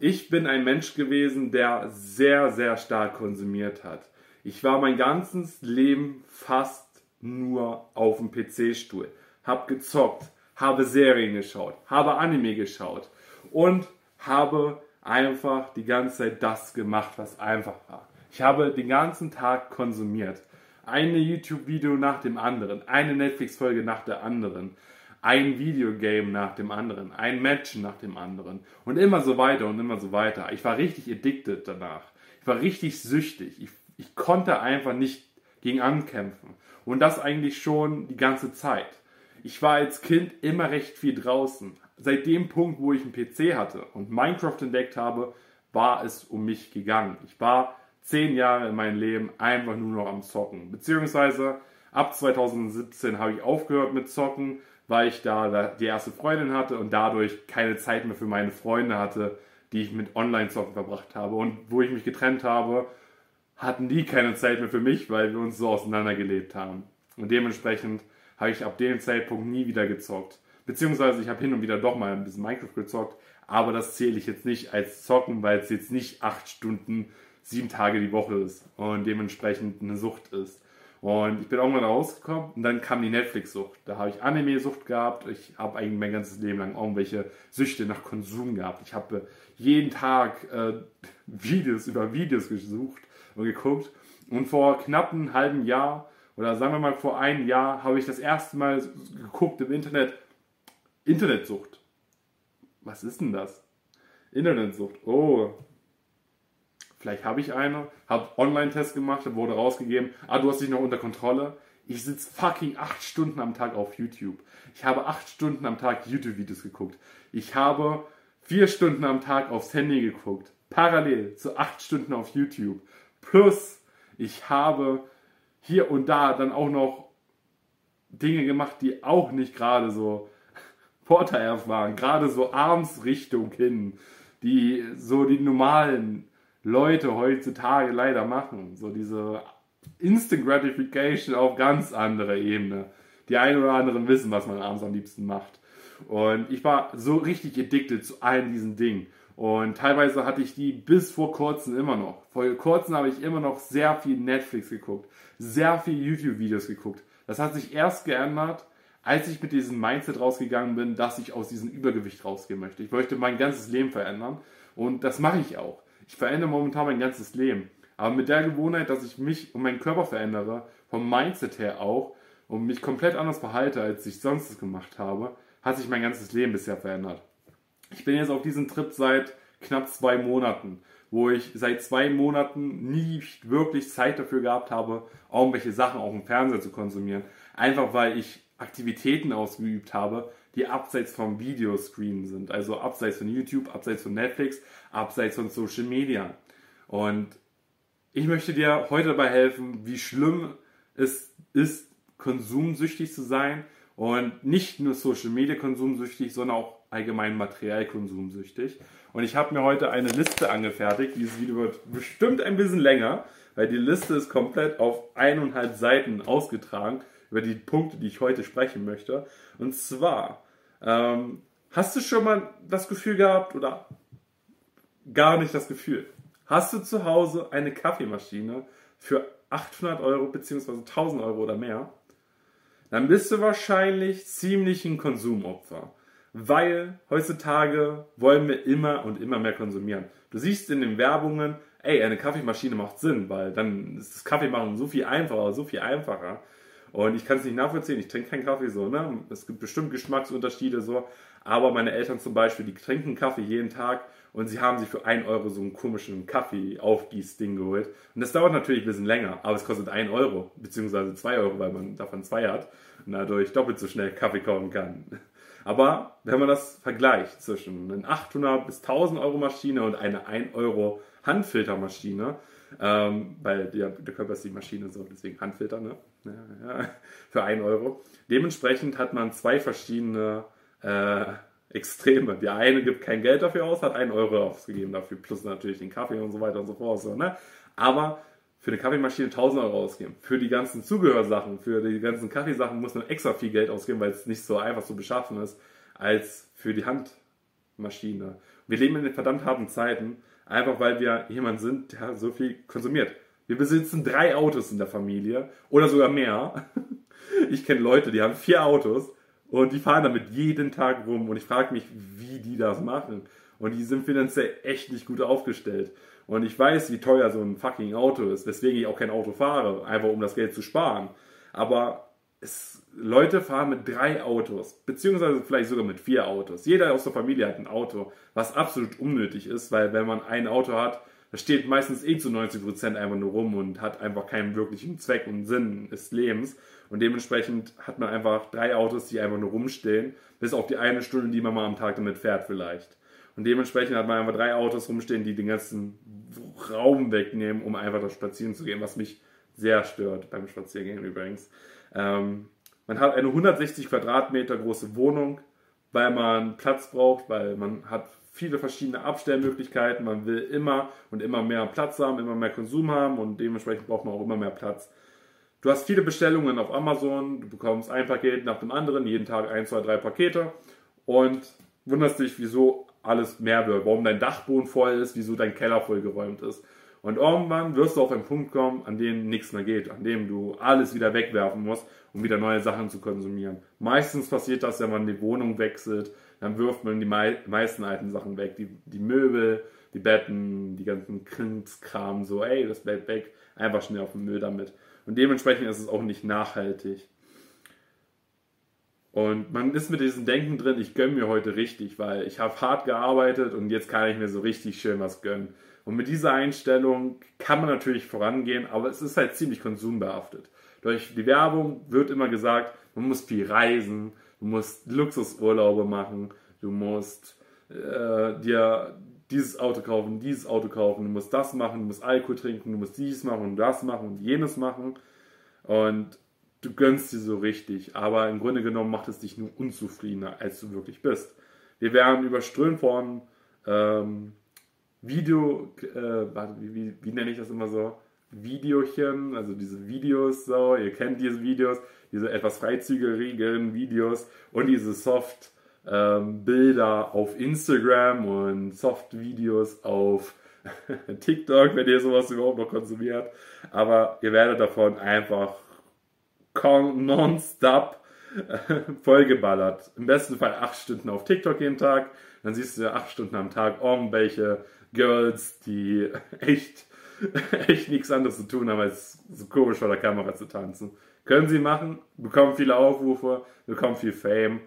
Ich bin ein Mensch gewesen, der sehr, sehr stark konsumiert hat. Ich war mein ganzes Leben fast nur auf dem PC-Stuhl. Hab gezockt, habe Serien geschaut, habe Anime geschaut und habe einfach die ganze Zeit das gemacht, was einfach war. Ich habe den ganzen Tag konsumiert. Eine YouTube-Video nach dem anderen, eine Netflix-Folge nach der anderen ein Videogame nach dem anderen, ein Match nach dem anderen und immer so weiter und immer so weiter. Ich war richtig addicted danach. Ich war richtig süchtig. Ich, ich konnte einfach nicht gegen ankämpfen. Und das eigentlich schon die ganze Zeit. Ich war als Kind immer recht viel draußen. Seit dem Punkt, wo ich einen PC hatte und Minecraft entdeckt habe, war es um mich gegangen. Ich war zehn Jahre in meinem Leben einfach nur noch am Zocken. Beziehungsweise ab 2017 habe ich aufgehört mit Zocken, weil ich da die erste Freundin hatte und dadurch keine Zeit mehr für meine Freunde hatte, die ich mit Online-Zocken verbracht habe. Und wo ich mich getrennt habe, hatten die keine Zeit mehr für mich, weil wir uns so auseinandergelebt haben. Und dementsprechend habe ich ab dem Zeitpunkt nie wieder gezockt. Beziehungsweise ich habe hin und wieder doch mal ein bisschen Minecraft gezockt, aber das zähle ich jetzt nicht als Zocken, weil es jetzt nicht acht Stunden, sieben Tage die Woche ist und dementsprechend eine Sucht ist. Und ich bin irgendwann rausgekommen und dann kam die Netflix-Sucht. Da habe ich Anime-Sucht gehabt. Ich habe eigentlich mein ganzes Leben lang irgendwelche Süchte nach Konsum gehabt. Ich habe jeden Tag äh, Videos über Videos gesucht und geguckt. Und vor knapp einem halben Jahr oder sagen wir mal vor einem Jahr habe ich das erste Mal geguckt im Internet Internetsucht. Was ist denn das? Internetsucht. Oh, Vielleicht habe ich eine, habe Online-Test gemacht, wurde rausgegeben, ah, du hast dich noch unter Kontrolle. Ich sitze fucking acht Stunden am Tag auf YouTube. Ich habe acht Stunden am Tag YouTube-Videos geguckt. Ich habe vier Stunden am Tag aufs Handy geguckt. Parallel zu acht Stunden auf YouTube. Plus, ich habe hier und da dann auch noch Dinge gemacht, die auch nicht gerade so vorteilhaft waren. Gerade so abends Richtung hin. Die so die normalen Leute heutzutage leider machen. So diese Instant Gratification auf ganz anderer Ebene. Die einen oder anderen wissen, was man abends am liebsten macht. Und ich war so richtig addicted zu allen diesen Dingen. Und teilweise hatte ich die bis vor kurzem immer noch. Vor kurzem habe ich immer noch sehr viel Netflix geguckt, sehr viel YouTube-Videos geguckt. Das hat sich erst geändert, als ich mit diesem Mindset rausgegangen bin, dass ich aus diesem Übergewicht rausgehen möchte. Ich möchte mein ganzes Leben verändern und das mache ich auch. Ich verändere momentan mein ganzes Leben. Aber mit der Gewohnheit, dass ich mich und meinen Körper verändere, vom Mindset her auch, und mich komplett anders verhalte, als ich sonst gemacht habe, hat sich mein ganzes Leben bisher verändert. Ich bin jetzt auf diesem Trip seit knapp zwei Monaten, wo ich seit zwei Monaten nie wirklich Zeit dafür gehabt habe, irgendwelche Sachen auf dem Fernseher zu konsumieren. Einfach weil ich Aktivitäten ausgeübt habe, die abseits vom Videoscreen sind. Also abseits von YouTube, abseits von Netflix, abseits von Social Media. Und ich möchte dir heute dabei helfen, wie schlimm es ist, konsumsüchtig zu sein und nicht nur Social Media konsumsüchtig, sondern auch allgemein Materialkonsumsüchtig. Und ich habe mir heute eine Liste angefertigt. Dieses Video wird bestimmt ein bisschen länger, weil die Liste ist komplett auf eineinhalb Seiten ausgetragen über die Punkte, die ich heute sprechen möchte. Und zwar, ähm, hast du schon mal das Gefühl gehabt oder gar nicht das Gefühl? Hast du zu Hause eine Kaffeemaschine für 800 Euro bzw. 1000 Euro oder mehr? Dann bist du wahrscheinlich ziemlich ein Konsumopfer. Weil heutzutage wollen wir immer und immer mehr konsumieren. Du siehst in den Werbungen, ey, eine Kaffeemaschine macht Sinn, weil dann ist das Kaffeemachen so viel einfacher, so viel einfacher. Und ich kann es nicht nachvollziehen, ich trinke keinen Kaffee so, ne? Es gibt bestimmt Geschmacksunterschiede so, aber meine Eltern zum Beispiel, die trinken Kaffee jeden Tag und sie haben sich für 1 Euro so einen komischen Kaffee-Aufgieß-Ding geholt. Und das dauert natürlich ein bisschen länger, aber es kostet 1 Euro, beziehungsweise 2 Euro, weil man davon zwei hat und dadurch doppelt so schnell Kaffee kaufen kann. Aber wenn man das vergleicht zwischen einer 800 bis 1000 Euro Maschine und einer 1 Euro Handfiltermaschine, ähm, weil der, der Körper ist die Maschine so, deswegen Handfilter, ne? Ja, ja, für 1 Euro. Dementsprechend hat man zwei verschiedene äh, Extreme. Der eine gibt kein Geld dafür aus, hat 1 Euro ausgegeben dafür, plus natürlich den Kaffee und so weiter und so fort. So, ne? Aber für eine Kaffeemaschine 1000 Euro ausgeben. Für die ganzen Zugehörsachen, für die ganzen Kaffeesachen muss man extra viel Geld ausgeben, weil es nicht so einfach so beschaffen ist, als für die Hand Maschine. Wir leben in verdammt harten Zeiten, einfach weil wir jemand sind, der so viel konsumiert. Wir besitzen drei Autos in der Familie oder sogar mehr. Ich kenne Leute, die haben vier Autos und die fahren damit jeden Tag rum und ich frage mich, wie die das machen. Und die sind finanziell echt nicht gut aufgestellt. Und ich weiß, wie teuer so ein fucking Auto ist, weswegen ich auch kein Auto fahre, einfach um das Geld zu sparen. Aber es, Leute fahren mit drei Autos, beziehungsweise vielleicht sogar mit vier Autos. Jeder aus der Familie hat ein Auto, was absolut unnötig ist, weil wenn man ein Auto hat, das steht meistens eh zu 90% einfach nur rum und hat einfach keinen wirklichen Zweck und Sinn des Lebens. Und dementsprechend hat man einfach drei Autos, die einfach nur rumstehen, bis auf die eine Stunde, die man mal am Tag damit fährt vielleicht. Und dementsprechend hat man einfach drei Autos rumstehen, die den ganzen Raum wegnehmen, um einfach da spazieren zu gehen, was mich sehr stört beim Spaziergehen übrigens. Ähm, man hat eine 160 Quadratmeter große Wohnung, weil man Platz braucht, weil man hat viele verschiedene Abstellmöglichkeiten. Man will immer und immer mehr Platz haben, immer mehr Konsum haben und dementsprechend braucht man auch immer mehr Platz. Du hast viele Bestellungen auf Amazon, du bekommst ein Paket nach dem anderen, jeden Tag ein, zwei, drei Pakete und wunderst dich, wieso alles mehr wird, warum dein Dachboden voll ist, wieso dein Keller vollgeräumt ist. Und irgendwann wirst du auf einen Punkt kommen, an dem nichts mehr geht, an dem du alles wieder wegwerfen musst, um wieder neue Sachen zu konsumieren. Meistens passiert das, wenn man die Wohnung wechselt, dann wirft man die meisten alten Sachen weg. Die, die Möbel, die Betten, die ganzen Krimskram, so, ey, das bleibt weg, einfach schnell auf den Müll damit. Und dementsprechend ist es auch nicht nachhaltig. Und man ist mit diesem Denken drin, ich gönne mir heute richtig, weil ich habe hart gearbeitet und jetzt kann ich mir so richtig schön was gönnen. Und mit dieser Einstellung kann man natürlich vorangehen, aber es ist halt ziemlich konsumbehaftet. Durch die Werbung wird immer gesagt, man muss viel reisen, du musst Luxusurlaube machen, du musst äh, dir dieses Auto kaufen, dieses Auto kaufen, du musst das machen, du musst Alkohol trinken, du musst dies machen und das machen und jenes machen. Und du gönnst dir so richtig, aber im Grunde genommen macht es dich nur unzufriedener, als du wirklich bist. Wir werden überströmt von ähm, Video, äh, wie, wie, wie nenne ich das immer so? Videochen, also diese Videos so, ihr kennt diese Videos, diese etwas freizügigeren Videos und diese Soft ähm, Bilder auf Instagram und Soft Videos auf TikTok, wenn ihr sowas überhaupt noch konsumiert. Aber ihr werdet davon einfach nonstop vollgeballert. Im besten Fall acht Stunden auf TikTok jeden Tag. Dann siehst du ja acht Stunden am Tag irgendwelche Girls, die echt, echt nichts anderes zu tun haben, als so komisch vor der Kamera zu tanzen. Können sie machen, bekommen viele Aufrufe, bekommen viel Fame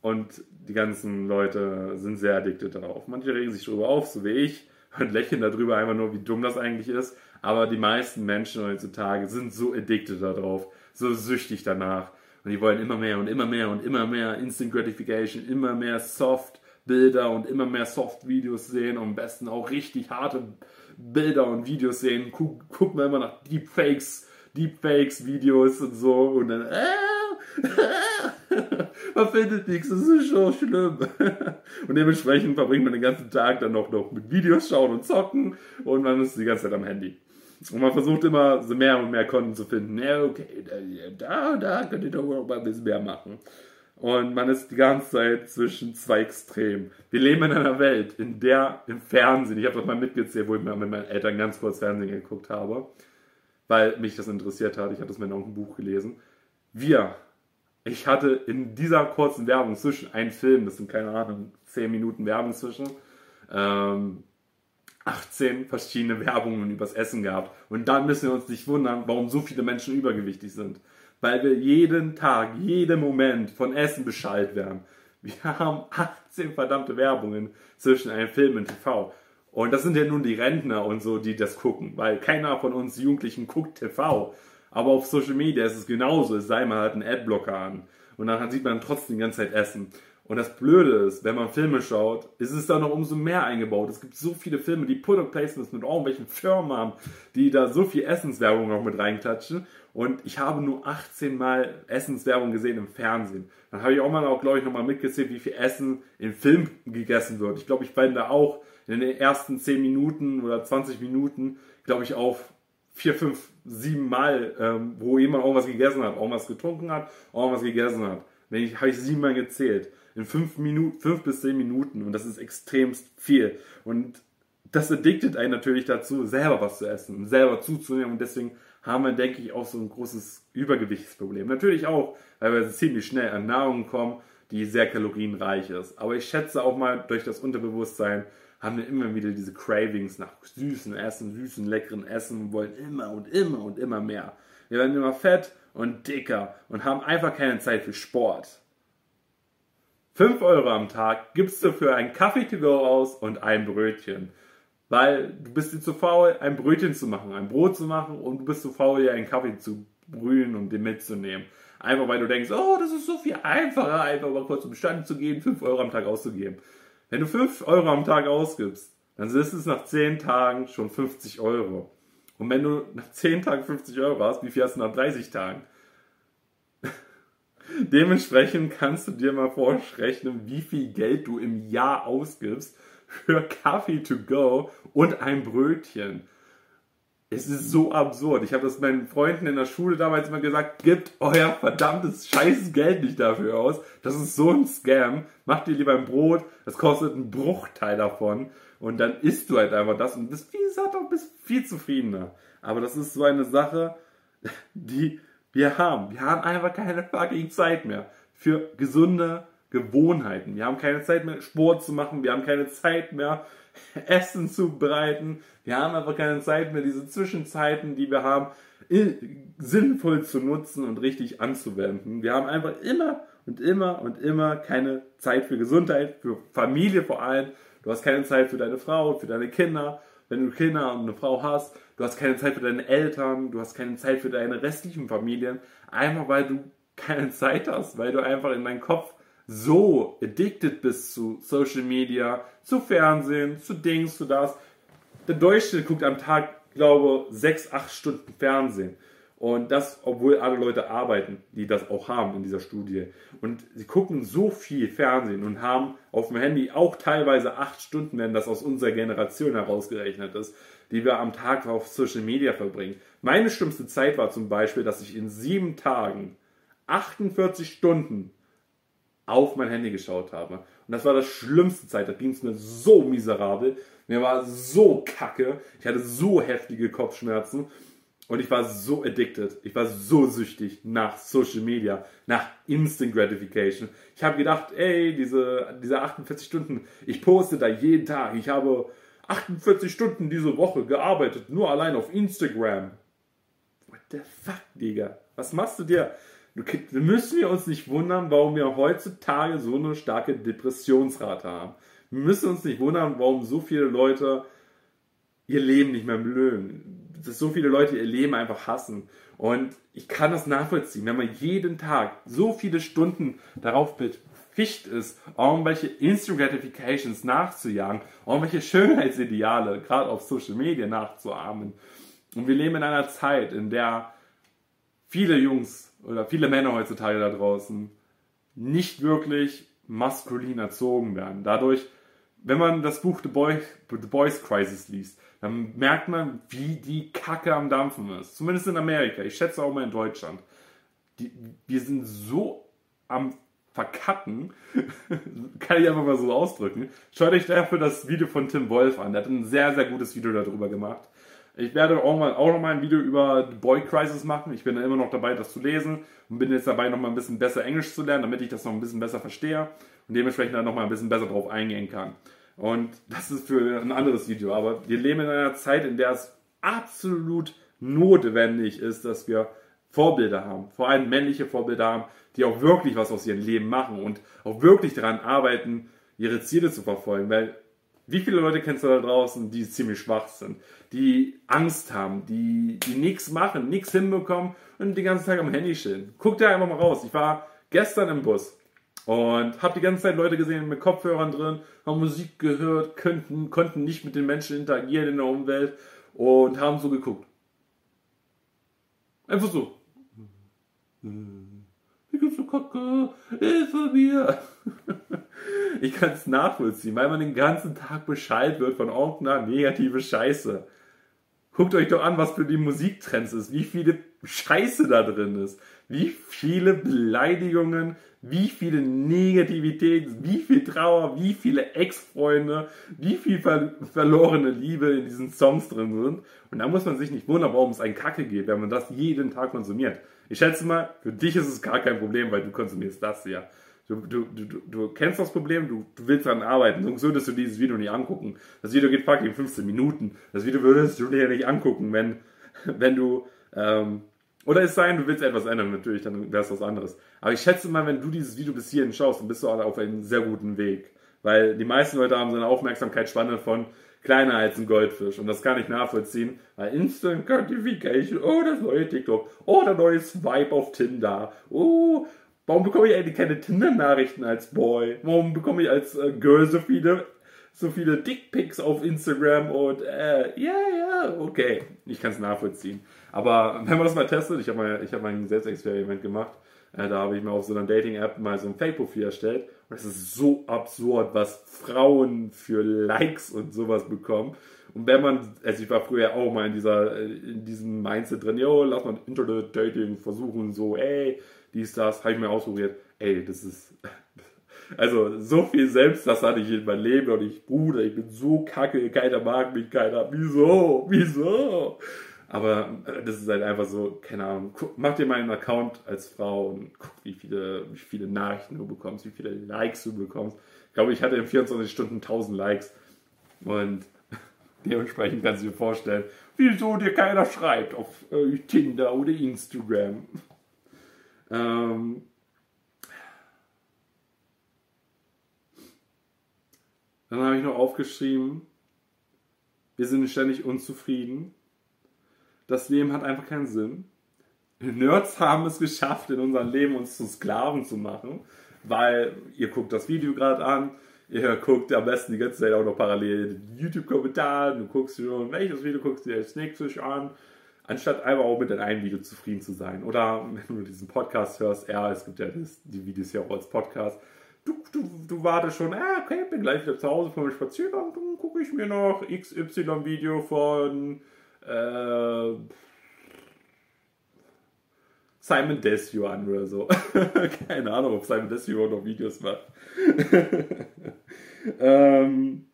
und die ganzen Leute sind sehr addicted darauf. Manche regen sich darüber auf, so wie ich, und lächeln darüber einfach nur, wie dumm das eigentlich ist. Aber die meisten Menschen heutzutage sind so addicted darauf, so süchtig danach. Und die wollen immer mehr und immer mehr und immer mehr Instant Gratification, immer mehr Soft Bilder und immer mehr Soft-Videos sehen und am besten auch richtig harte Bilder und Videos sehen. Guck, guck mal immer nach Deepfakes, Deepfakes-Videos und so und dann, äh, man findet nichts, das ist schon schlimm. und dementsprechend verbringt man den ganzen Tag dann noch, noch mit Videos schauen und zocken und man ist die ganze Zeit am Handy. Und man versucht immer mehr und mehr Konten zu finden. Ja, okay, da, da könnt ihr doch mal ein bisschen mehr machen. Und man ist die ganze Zeit zwischen zwei Extremen. Wir leben in einer Welt, in der im Fernsehen, ich habe das mal mitgezählt, wo ich mal mit meinen Eltern ganz kurz Fernsehen geguckt habe, weil mich das interessiert hat. Ich habe das mal in einem Buch gelesen. Wir, ich hatte in dieser kurzen Werbung zwischen einem Film, das sind keine Ahnung, 10 Minuten Werbung zwischen, ähm, 18 verschiedene Werbungen übers Essen gehabt. Und dann müssen wir uns nicht wundern, warum so viele Menschen übergewichtig sind weil wir jeden Tag, jeden Moment von Essen Bescheid werden. Wir haben 18 verdammte Werbungen zwischen einem Film und TV. Und das sind ja nun die Rentner und so, die das gucken, weil keiner von uns Jugendlichen guckt TV. Aber auf Social Media ist es genauso, es sei mal halt ein Adblocker an. Und dann sieht man trotzdem die ganze Zeit Essen. Und das Blöde ist, wenn man Filme schaut, ist es da noch umso mehr eingebaut. Es gibt so viele Filme, die Product Placements mit irgendwelchen Firmen haben, die da so viel Essenswerbung noch mit reinklatschen. Und ich habe nur 18 Mal Essenswerbung gesehen im Fernsehen. Dann habe ich auch mal auch, glaube ich, nochmal mitgezählt, wie viel Essen im Film gegessen wird. Ich glaube, ich bin da auch in den ersten 10 Minuten oder 20 Minuten, glaube ich, auf 4, 5, 7 Mal, ähm, wo jemand irgendwas gegessen hat, irgendwas getrunken hat, irgendwas gegessen hat. Wenn ich, habe ich siebenmal gezählt. In fünf, Minuten, fünf bis zehn Minuten. Und das ist extremst viel. Und das addiktet einen natürlich dazu, selber was zu essen, selber zuzunehmen. Und deswegen haben wir, denke ich, auch so ein großes Übergewichtsproblem. Natürlich auch, weil wir ziemlich schnell an Nahrung kommen, die sehr kalorienreich ist. Aber ich schätze auch mal durch das Unterbewusstsein haben wir immer wieder diese Cravings nach süßen Essen, süßen, leckeren Essen und wollen immer und immer und immer mehr. Wir werden immer fett und dicker und haben einfach keine Zeit für Sport. 5 Euro am Tag gibst du für einen Kaffee to go aus und ein Brötchen. Weil du bist dir zu faul, ein Brötchen zu machen, ein Brot zu machen und du bist zu faul, dir einen Kaffee zu brühen und den mitzunehmen. Einfach weil du denkst, oh, das ist so viel einfacher, einfach mal kurz um Stand zu gehen, 5 Euro am Tag auszugeben. Wenn du 5 Euro am Tag ausgibst, dann ist es nach 10 Tagen schon 50 Euro. Und wenn du nach 10 Tagen 50 Euro hast, wie viel hast du nach 30 Tagen? Dementsprechend kannst du dir mal vorrechnen, wie viel Geld du im Jahr ausgibst für Kaffee to go und ein Brötchen. Es ist so absurd. Ich habe das meinen Freunden in der Schule damals immer gesagt, gebt euer verdammtes scheiß Geld nicht dafür aus. Das ist so ein Scam. Macht dir lieber ein Brot, das kostet einen Bruchteil davon. Und dann isst du halt einfach das und bist, wie gesagt, auch bist viel zufriedener. Aber das ist so eine Sache, die wir haben. Wir haben einfach keine fucking Zeit mehr für gesunde Gewohnheiten. Wir haben keine Zeit mehr, Sport zu machen. Wir haben keine Zeit mehr, Essen zu bereiten. Wir haben einfach keine Zeit mehr, diese Zwischenzeiten, die wir haben, sinnvoll zu nutzen und richtig anzuwenden. Wir haben einfach immer und immer und immer keine Zeit für Gesundheit, für Familie vor allem. Du hast keine Zeit für deine Frau, für deine Kinder. Wenn du Kinder und eine Frau hast, du hast keine Zeit für deine Eltern, du hast keine Zeit für deine restlichen Familien, einfach weil du keine Zeit hast, weil du einfach in deinem Kopf so addicted bist zu Social Media, zu Fernsehen, zu Dings, zu das. Der Deutsche guckt am Tag, glaube sechs, acht Stunden Fernsehen. Und das, obwohl alle Leute arbeiten, die das auch haben in dieser Studie. Und sie gucken so viel Fernsehen und haben auf dem Handy auch teilweise acht Stunden, wenn das aus unserer Generation herausgerechnet ist, die wir am Tag auf Social Media verbringen. Meine schlimmste Zeit war zum Beispiel, dass ich in sieben Tagen 48 Stunden auf mein Handy geschaut habe. Und das war das schlimmste Zeit. Da ging es mir so miserabel. Mir war so kacke. Ich hatte so heftige Kopfschmerzen. Und ich war so addicted. Ich war so süchtig nach Social Media, nach Instant Gratification. Ich habe gedacht, ey, diese, diese 48 Stunden, ich poste da jeden Tag. Ich habe 48 Stunden diese Woche gearbeitet, nur allein auf Instagram. What the fuck, Digga? Was machst du dir? Müssen wir uns nicht wundern, warum wir heutzutage so eine starke Depressionsrate haben. Wir müssen uns nicht wundern, warum so viele Leute ihr Leben nicht mehr mögen. Dass so viele Leute ihr Leben einfach hassen. Und ich kann das nachvollziehen, wenn man jeden Tag so viele Stunden darauf beficht ist, irgendwelche Instant Gratifications nachzujagen, irgendwelche Schönheitsideale, gerade auf Social Media nachzuahmen. Und wir leben in einer Zeit, in der viele Jungs oder viele Männer heutzutage da draußen nicht wirklich maskulin erzogen werden. Dadurch, wenn man das Buch The, Boy, The Boys Crisis liest, dann merkt man, wie die Kacke am Dampfen ist. Zumindest in Amerika. Ich schätze auch mal in Deutschland. Die, wir sind so am Verkacken, kann ich einfach mal so ausdrücken. Schaut euch dafür das Video von Tim Wolf an. Der hat ein sehr, sehr gutes Video darüber gemacht. Ich werde auch, mal, auch noch mal ein Video über The Boy Crisis machen. Ich bin da immer noch dabei, das zu lesen und bin jetzt dabei, noch mal ein bisschen besser Englisch zu lernen, damit ich das noch ein bisschen besser verstehe und dementsprechend dann noch mal ein bisschen besser drauf eingehen kann. Und das ist für ein anderes Video. Aber wir leben in einer Zeit, in der es absolut notwendig ist, dass wir Vorbilder haben, vor allem männliche Vorbilder haben, die auch wirklich was aus ihrem Leben machen und auch wirklich daran arbeiten, ihre Ziele zu verfolgen. Weil wie viele Leute kennst du da draußen, die ziemlich schwach sind, die Angst haben, die, die nichts machen, nichts hinbekommen und den ganzen Tag am Handy chillen? Guck dir einfach mal raus. Ich war gestern im Bus und habe die ganze Zeit Leute gesehen mit Kopfhörern drin, haben Musik gehört, könnten, konnten nicht mit den Menschen interagieren in der Umwelt und haben so geguckt. Einfach so. Wie geht's du Kacke? Hilfe mir! ich kann es nachvollziehen, weil man den ganzen Tag Bescheid wird von irgendeiner negative Scheiße. Guckt euch doch an, was für die Musiktrends ist, wie viele Scheiße da drin ist. wie viele Beleidigungen, wie viele Negativität, wie viel Trauer, wie viele Ex-Freunde, wie viel ver verlorene Liebe in diesen Songs drin sind. Und da muss man sich nicht wundern, warum es einen Kacke geht, wenn man das jeden Tag konsumiert. Ich schätze mal, für dich ist es gar kein Problem, weil du konsumierst das ja. Du, du, du, du kennst das Problem, du, du willst daran arbeiten, sonst würdest du dieses Video nicht angucken. Das Video geht fucking 15 Minuten. Das Video würdest du dir nicht angucken, wenn, wenn du, ähm, oder es sei denn, du willst etwas ändern, natürlich, dann wäre es was anderes. Aber ich schätze mal, wenn du dieses Video bis hierhin schaust, dann bist du auf einem sehr guten Weg. Weil die meisten Leute haben so eine Aufmerksamkeitsspanne von kleiner als ein Goldfisch. Und das kann ich nachvollziehen. Weil Instant Gratification, oh, das neue TikTok, oh, der neue Swipe auf Tinder, oh, Warum bekomme ich eigentlich keine Tinder-Nachrichten als Boy? Warum bekomme ich als äh, Girl so viele, so viele Dickpics auf Instagram und äh, ja, ja, okay. Ich kann es nachvollziehen. Aber wenn man das mal testet, ich habe mal, hab mal ein Selbstexperiment gemacht, äh, da habe ich mir auf so einer Dating-App mal so ein Fake-Profil erstellt. Und es ist so absurd, was Frauen für Likes und sowas bekommen. Und wenn man, also ich war früher auch mal in dieser, äh, in diesem Mindset drin, yo, lass mal Internet-Dating versuchen, so, ey, dies, das, habe ich mir ausprobiert. Ey, das ist. Also, so viel selbst, das hatte ich in meinem Leben und ich, Bruder, ich bin so kacke, keiner mag mich, keiner. Wieso? Wieso? Aber äh, das ist halt einfach so, keine Ahnung, mach dir mal einen Account als Frau und guck, wie viele, wie viele Nachrichten du bekommst, wie viele Likes du bekommst. Ich glaube, ich hatte in 24 Stunden 1000 Likes. Und dementsprechend kannst du dir vorstellen, wieso dir keiner schreibt auf äh, Tinder oder Instagram. Ähm, dann habe ich noch aufgeschrieben, wir sind ständig unzufrieden. Das Leben hat einfach keinen Sinn. Nerds haben es geschafft, in unserem Leben uns zu Sklaven zu machen, weil ihr guckt das Video gerade an, ihr guckt am besten die ganze Zeit auch noch parallel YouTube-Kommentare, du guckst schon, welches Video guckst du dir als nächstes an anstatt einfach auch mit einem Video zufrieden zu sein. Oder wenn du diesen Podcast hörst, ja, es gibt ja das, die Videos ja auch als Podcast. Du, du, du wartest schon, ah, okay, bin gleich wieder zu Hause von meinem Spaziergang, dann gucke ich mir noch XY-Video von äh, Simon Desue an oder so. Keine Ahnung, ob Simon Desue noch Videos macht. ähm,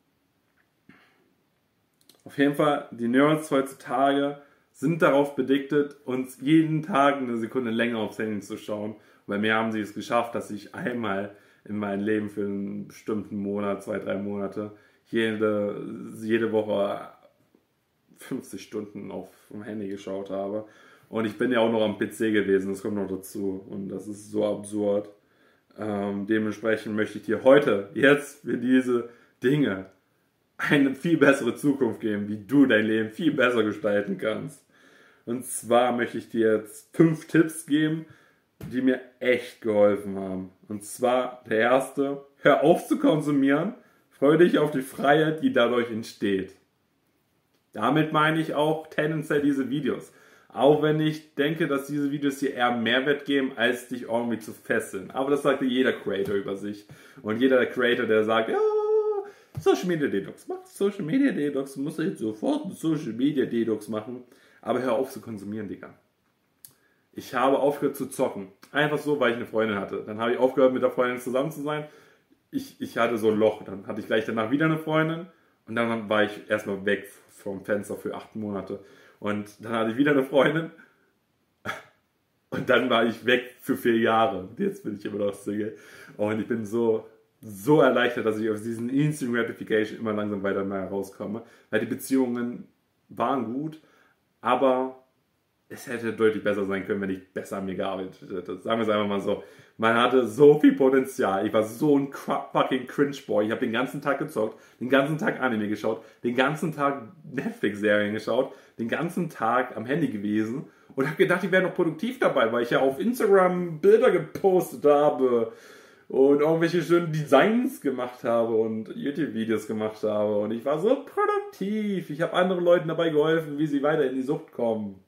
auf jeden Fall, die Nerds heutzutage sind darauf bediktet, uns jeden Tag eine Sekunde länger aufs Handy zu schauen. Bei mir haben sie es geschafft, dass ich einmal in meinem Leben für einen bestimmten Monat, zwei, drei Monate, jede, jede Woche 50 Stunden auf dem Handy geschaut habe. Und ich bin ja auch noch am PC gewesen, das kommt noch dazu. Und das ist so absurd. Ähm, dementsprechend möchte ich dir heute, jetzt für diese Dinge, eine viel bessere Zukunft geben, wie du dein Leben viel besser gestalten kannst. Und zwar möchte ich dir jetzt fünf Tipps geben, die mir echt geholfen haben. Und zwar der erste, hör auf zu konsumieren, freue dich auf die Freiheit, die dadurch entsteht. Damit meine ich auch tendenziell diese Videos. Auch wenn ich denke, dass diese Videos dir eher Mehrwert geben, als dich irgendwie zu fesseln. Aber das sagt jeder Creator über sich. Und jeder Creator, der sagt, ja, Social Media Detox, mach Social Media Detox, muss jetzt sofort einen Social Media Detox machen. Aber hör auf zu konsumieren, Digga. Ich habe aufgehört zu zocken. Einfach so, weil ich eine Freundin hatte. Dann habe ich aufgehört, mit der Freundin zusammen zu sein. Ich, ich hatte so ein Loch. Dann hatte ich gleich danach wieder eine Freundin. Und dann war ich erstmal weg vom Fenster für acht Monate. Und dann hatte ich wieder eine Freundin. Und dann war ich weg für vier Jahre. Und jetzt bin ich immer noch Single. Und ich bin so, so erleichtert, dass ich aus diesen Instant Gratification immer langsam weiter mehr rauskomme. Weil die Beziehungen waren gut aber es hätte deutlich besser sein können, wenn ich besser an mir gearbeitet hätte. Sagen wir es einfach mal so. Man hatte so viel Potenzial. Ich war so ein fucking Cringe-Boy. Ich habe den ganzen Tag gezockt, den ganzen Tag Anime geschaut, den ganzen Tag Netflix-Serien geschaut, den ganzen Tag am Handy gewesen und habe gedacht, ich wäre noch produktiv dabei, weil ich ja auf Instagram Bilder gepostet habe und irgendwelche schönen Designs gemacht habe und YouTube-Videos gemacht habe. Und ich war so produktiv. Ich habe anderen Leuten dabei geholfen, wie sie weiter in die Sucht kommen.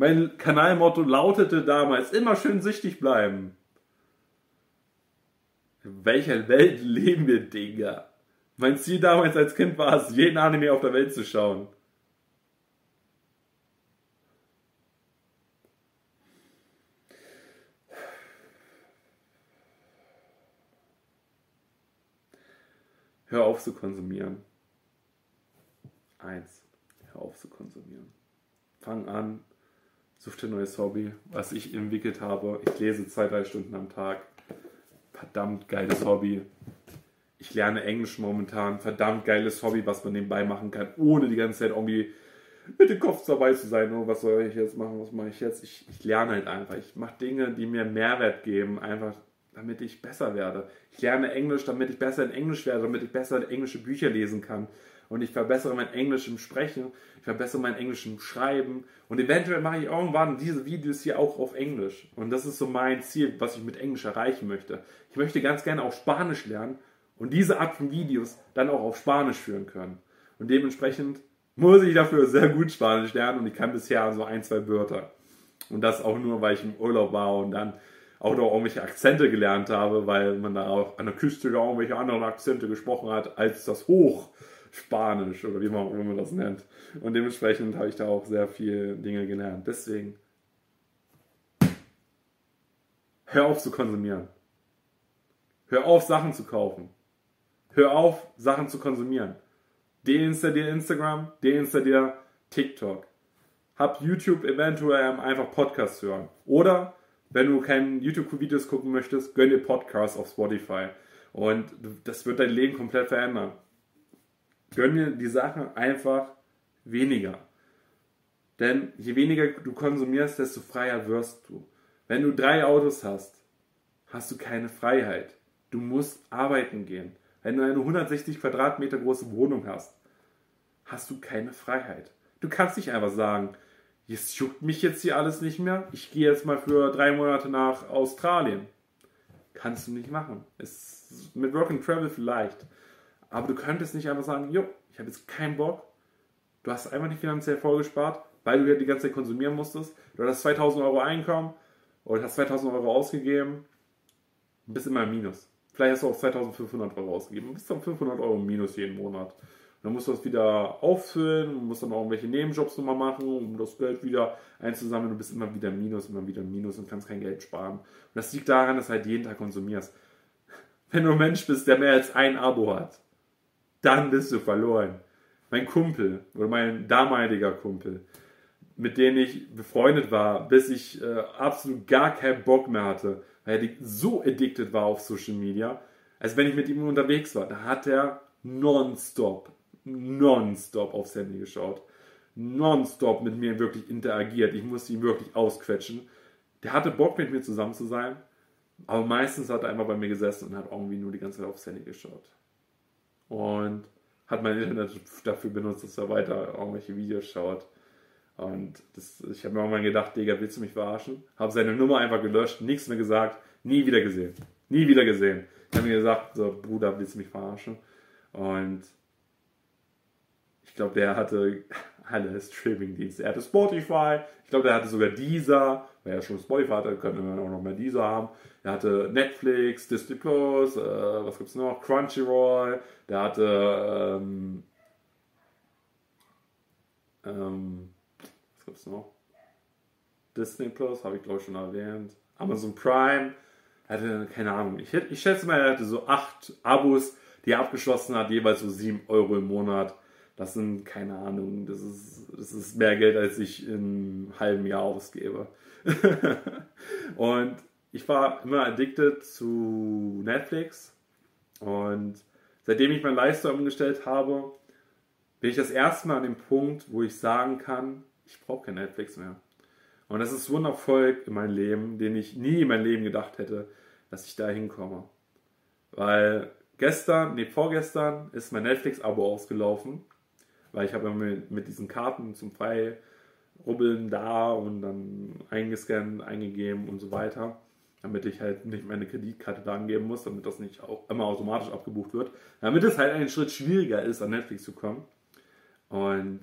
Mein Kanalmotto lautete damals, immer schön sichtig bleiben. In welcher Welt leben wir, Digga? Mein Ziel damals als Kind war es, jeden Anime auf der Welt zu schauen. Hör auf zu konsumieren. Eins. Hör auf zu konsumieren. Fang an, such dir ein neues Hobby, was ich entwickelt habe. Ich lese zwei, drei Stunden am Tag. Verdammt geiles Hobby. Ich lerne Englisch momentan. Verdammt geiles Hobby, was man nebenbei machen kann, ohne die ganze Zeit irgendwie mit dem Kopf dabei zu sein. Oh, was soll ich jetzt machen? Was mache ich jetzt? Ich, ich lerne halt einfach. Ich mache Dinge, die mir Mehrwert geben, einfach damit ich besser werde. Ich lerne Englisch, damit ich besser in Englisch werde, damit ich besser englische Bücher lesen kann. Und ich verbessere mein Englisch im Sprechen, ich verbessere mein Englisch im Schreiben. Und eventuell mache ich irgendwann diese Videos hier auch auf Englisch. Und das ist so mein Ziel, was ich mit Englisch erreichen möchte. Ich möchte ganz gerne auch Spanisch lernen und diese Art von Videos dann auch auf Spanisch führen können. Und dementsprechend muss ich dafür sehr gut Spanisch lernen und ich kann bisher so ein, zwei Wörter. Und das auch nur, weil ich im Urlaub war und dann auch noch irgendwelche Akzente gelernt habe, weil man da auch an der Küste irgendwelche anderen Akzente gesprochen hat als das Hochspanisch oder wie man auch immer das nennt. Und dementsprechend habe ich da auch sehr viele Dinge gelernt. Deswegen hör auf zu konsumieren. Hör auf, Sachen zu kaufen. Hör auf, Sachen zu konsumieren. Deinstallier Instagram, deinstallier TikTok. Hab YouTube eventuell einfach Podcasts hören. Oder wenn du keine YouTube-Videos gucken möchtest, gönn dir Podcasts auf Spotify. Und das wird dein Leben komplett verändern. Gönn dir die Sachen einfach weniger. Denn je weniger du konsumierst, desto freier wirst du. Wenn du drei Autos hast, hast du keine Freiheit. Du musst arbeiten gehen. Wenn du eine 160 Quadratmeter große Wohnung hast, hast du keine Freiheit. Du kannst nicht einfach sagen, es juckt mich jetzt hier alles nicht mehr. Ich gehe jetzt mal für drei Monate nach Australien. Kannst du nicht machen. Es, mit Work and Travel vielleicht. Aber du könntest nicht einfach sagen, jo, ich habe jetzt keinen Bock. Du hast einfach nicht finanziell vorgespart, weil du ja die ganze Zeit konsumieren musstest. Du hast 2000 Euro Einkommen oder hast 2000 Euro ausgegeben und bist immer im Minus. Vielleicht hast du auch 2500 Euro ausgegeben und bist dann 500 Euro im Minus jeden Monat. Dann musst du das wieder auffüllen, musst dann auch irgendwelche Nebenjobs nochmal machen, um das Geld wieder einzusammeln. Du bist immer wieder Minus, immer wieder Minus und kannst kein Geld sparen. Und das liegt daran, dass du halt jeden Tag konsumierst. Wenn du ein Mensch bist, der mehr als ein Abo hat, dann bist du verloren. Mein Kumpel oder mein damaliger Kumpel, mit dem ich befreundet war, bis ich äh, absolut gar keinen Bock mehr hatte, weil er so addicted war auf Social Media, als wenn ich mit ihm unterwegs war. Da hat er nonstop nonstop aufs Handy geschaut. Nonstop mit mir wirklich interagiert. Ich musste ihn wirklich ausquetschen. Der hatte Bock mit mir zusammen zu sein, aber meistens hat er einfach bei mir gesessen und hat irgendwie nur die ganze Zeit aufs Handy geschaut. Und hat mein Internet dafür benutzt, dass er weiter irgendwelche Videos schaut. Und das, ich habe mir irgendwann gedacht, Digga, willst du mich verarschen? Habe seine Nummer einfach gelöscht, nichts mehr gesagt, nie wieder gesehen. Nie wieder gesehen. Ich habe mir gesagt, so, Bruder, willst du mich verarschen? Und glaube, der hatte alle Streaming-Dienste. Er hatte Spotify, ich glaube, der hatte sogar Deezer, weil er schon Spotify hatte, könnte man auch noch mal Deezer haben. Er hatte Netflix, Disney Plus, äh, was gibt's noch? Crunchyroll, der hatte ähm, ähm, was gibt's noch? Disney Plus, habe ich glaube ich schon erwähnt. Amazon Prime, er hatte, keine Ahnung, ich, ich schätze mal, er hatte so acht Abos, die er abgeschlossen hat, jeweils so sieben Euro im Monat. Das sind, keine Ahnung, das ist, das ist mehr Geld, als ich im halben Jahr ausgebe. und ich war immer addicted zu Netflix. Und seitdem ich mein Lifestyle umgestellt habe, bin ich das erste Mal an dem Punkt, wo ich sagen kann, ich brauche kein Netflix mehr. Und das ist so ein Erfolg in meinem Leben, den ich nie in meinem Leben gedacht hätte, dass ich da hinkomme. Weil gestern, nee, vorgestern ist mein Netflix-Abo ausgelaufen weil ich habe ja mit, mit diesen Karten zum Freirubbeln da und dann eingescannt, eingegeben und so weiter, damit ich halt nicht meine Kreditkarte da angeben muss, damit das nicht auch immer automatisch abgebucht wird, damit es halt einen Schritt schwieriger ist, an Netflix zu kommen. Und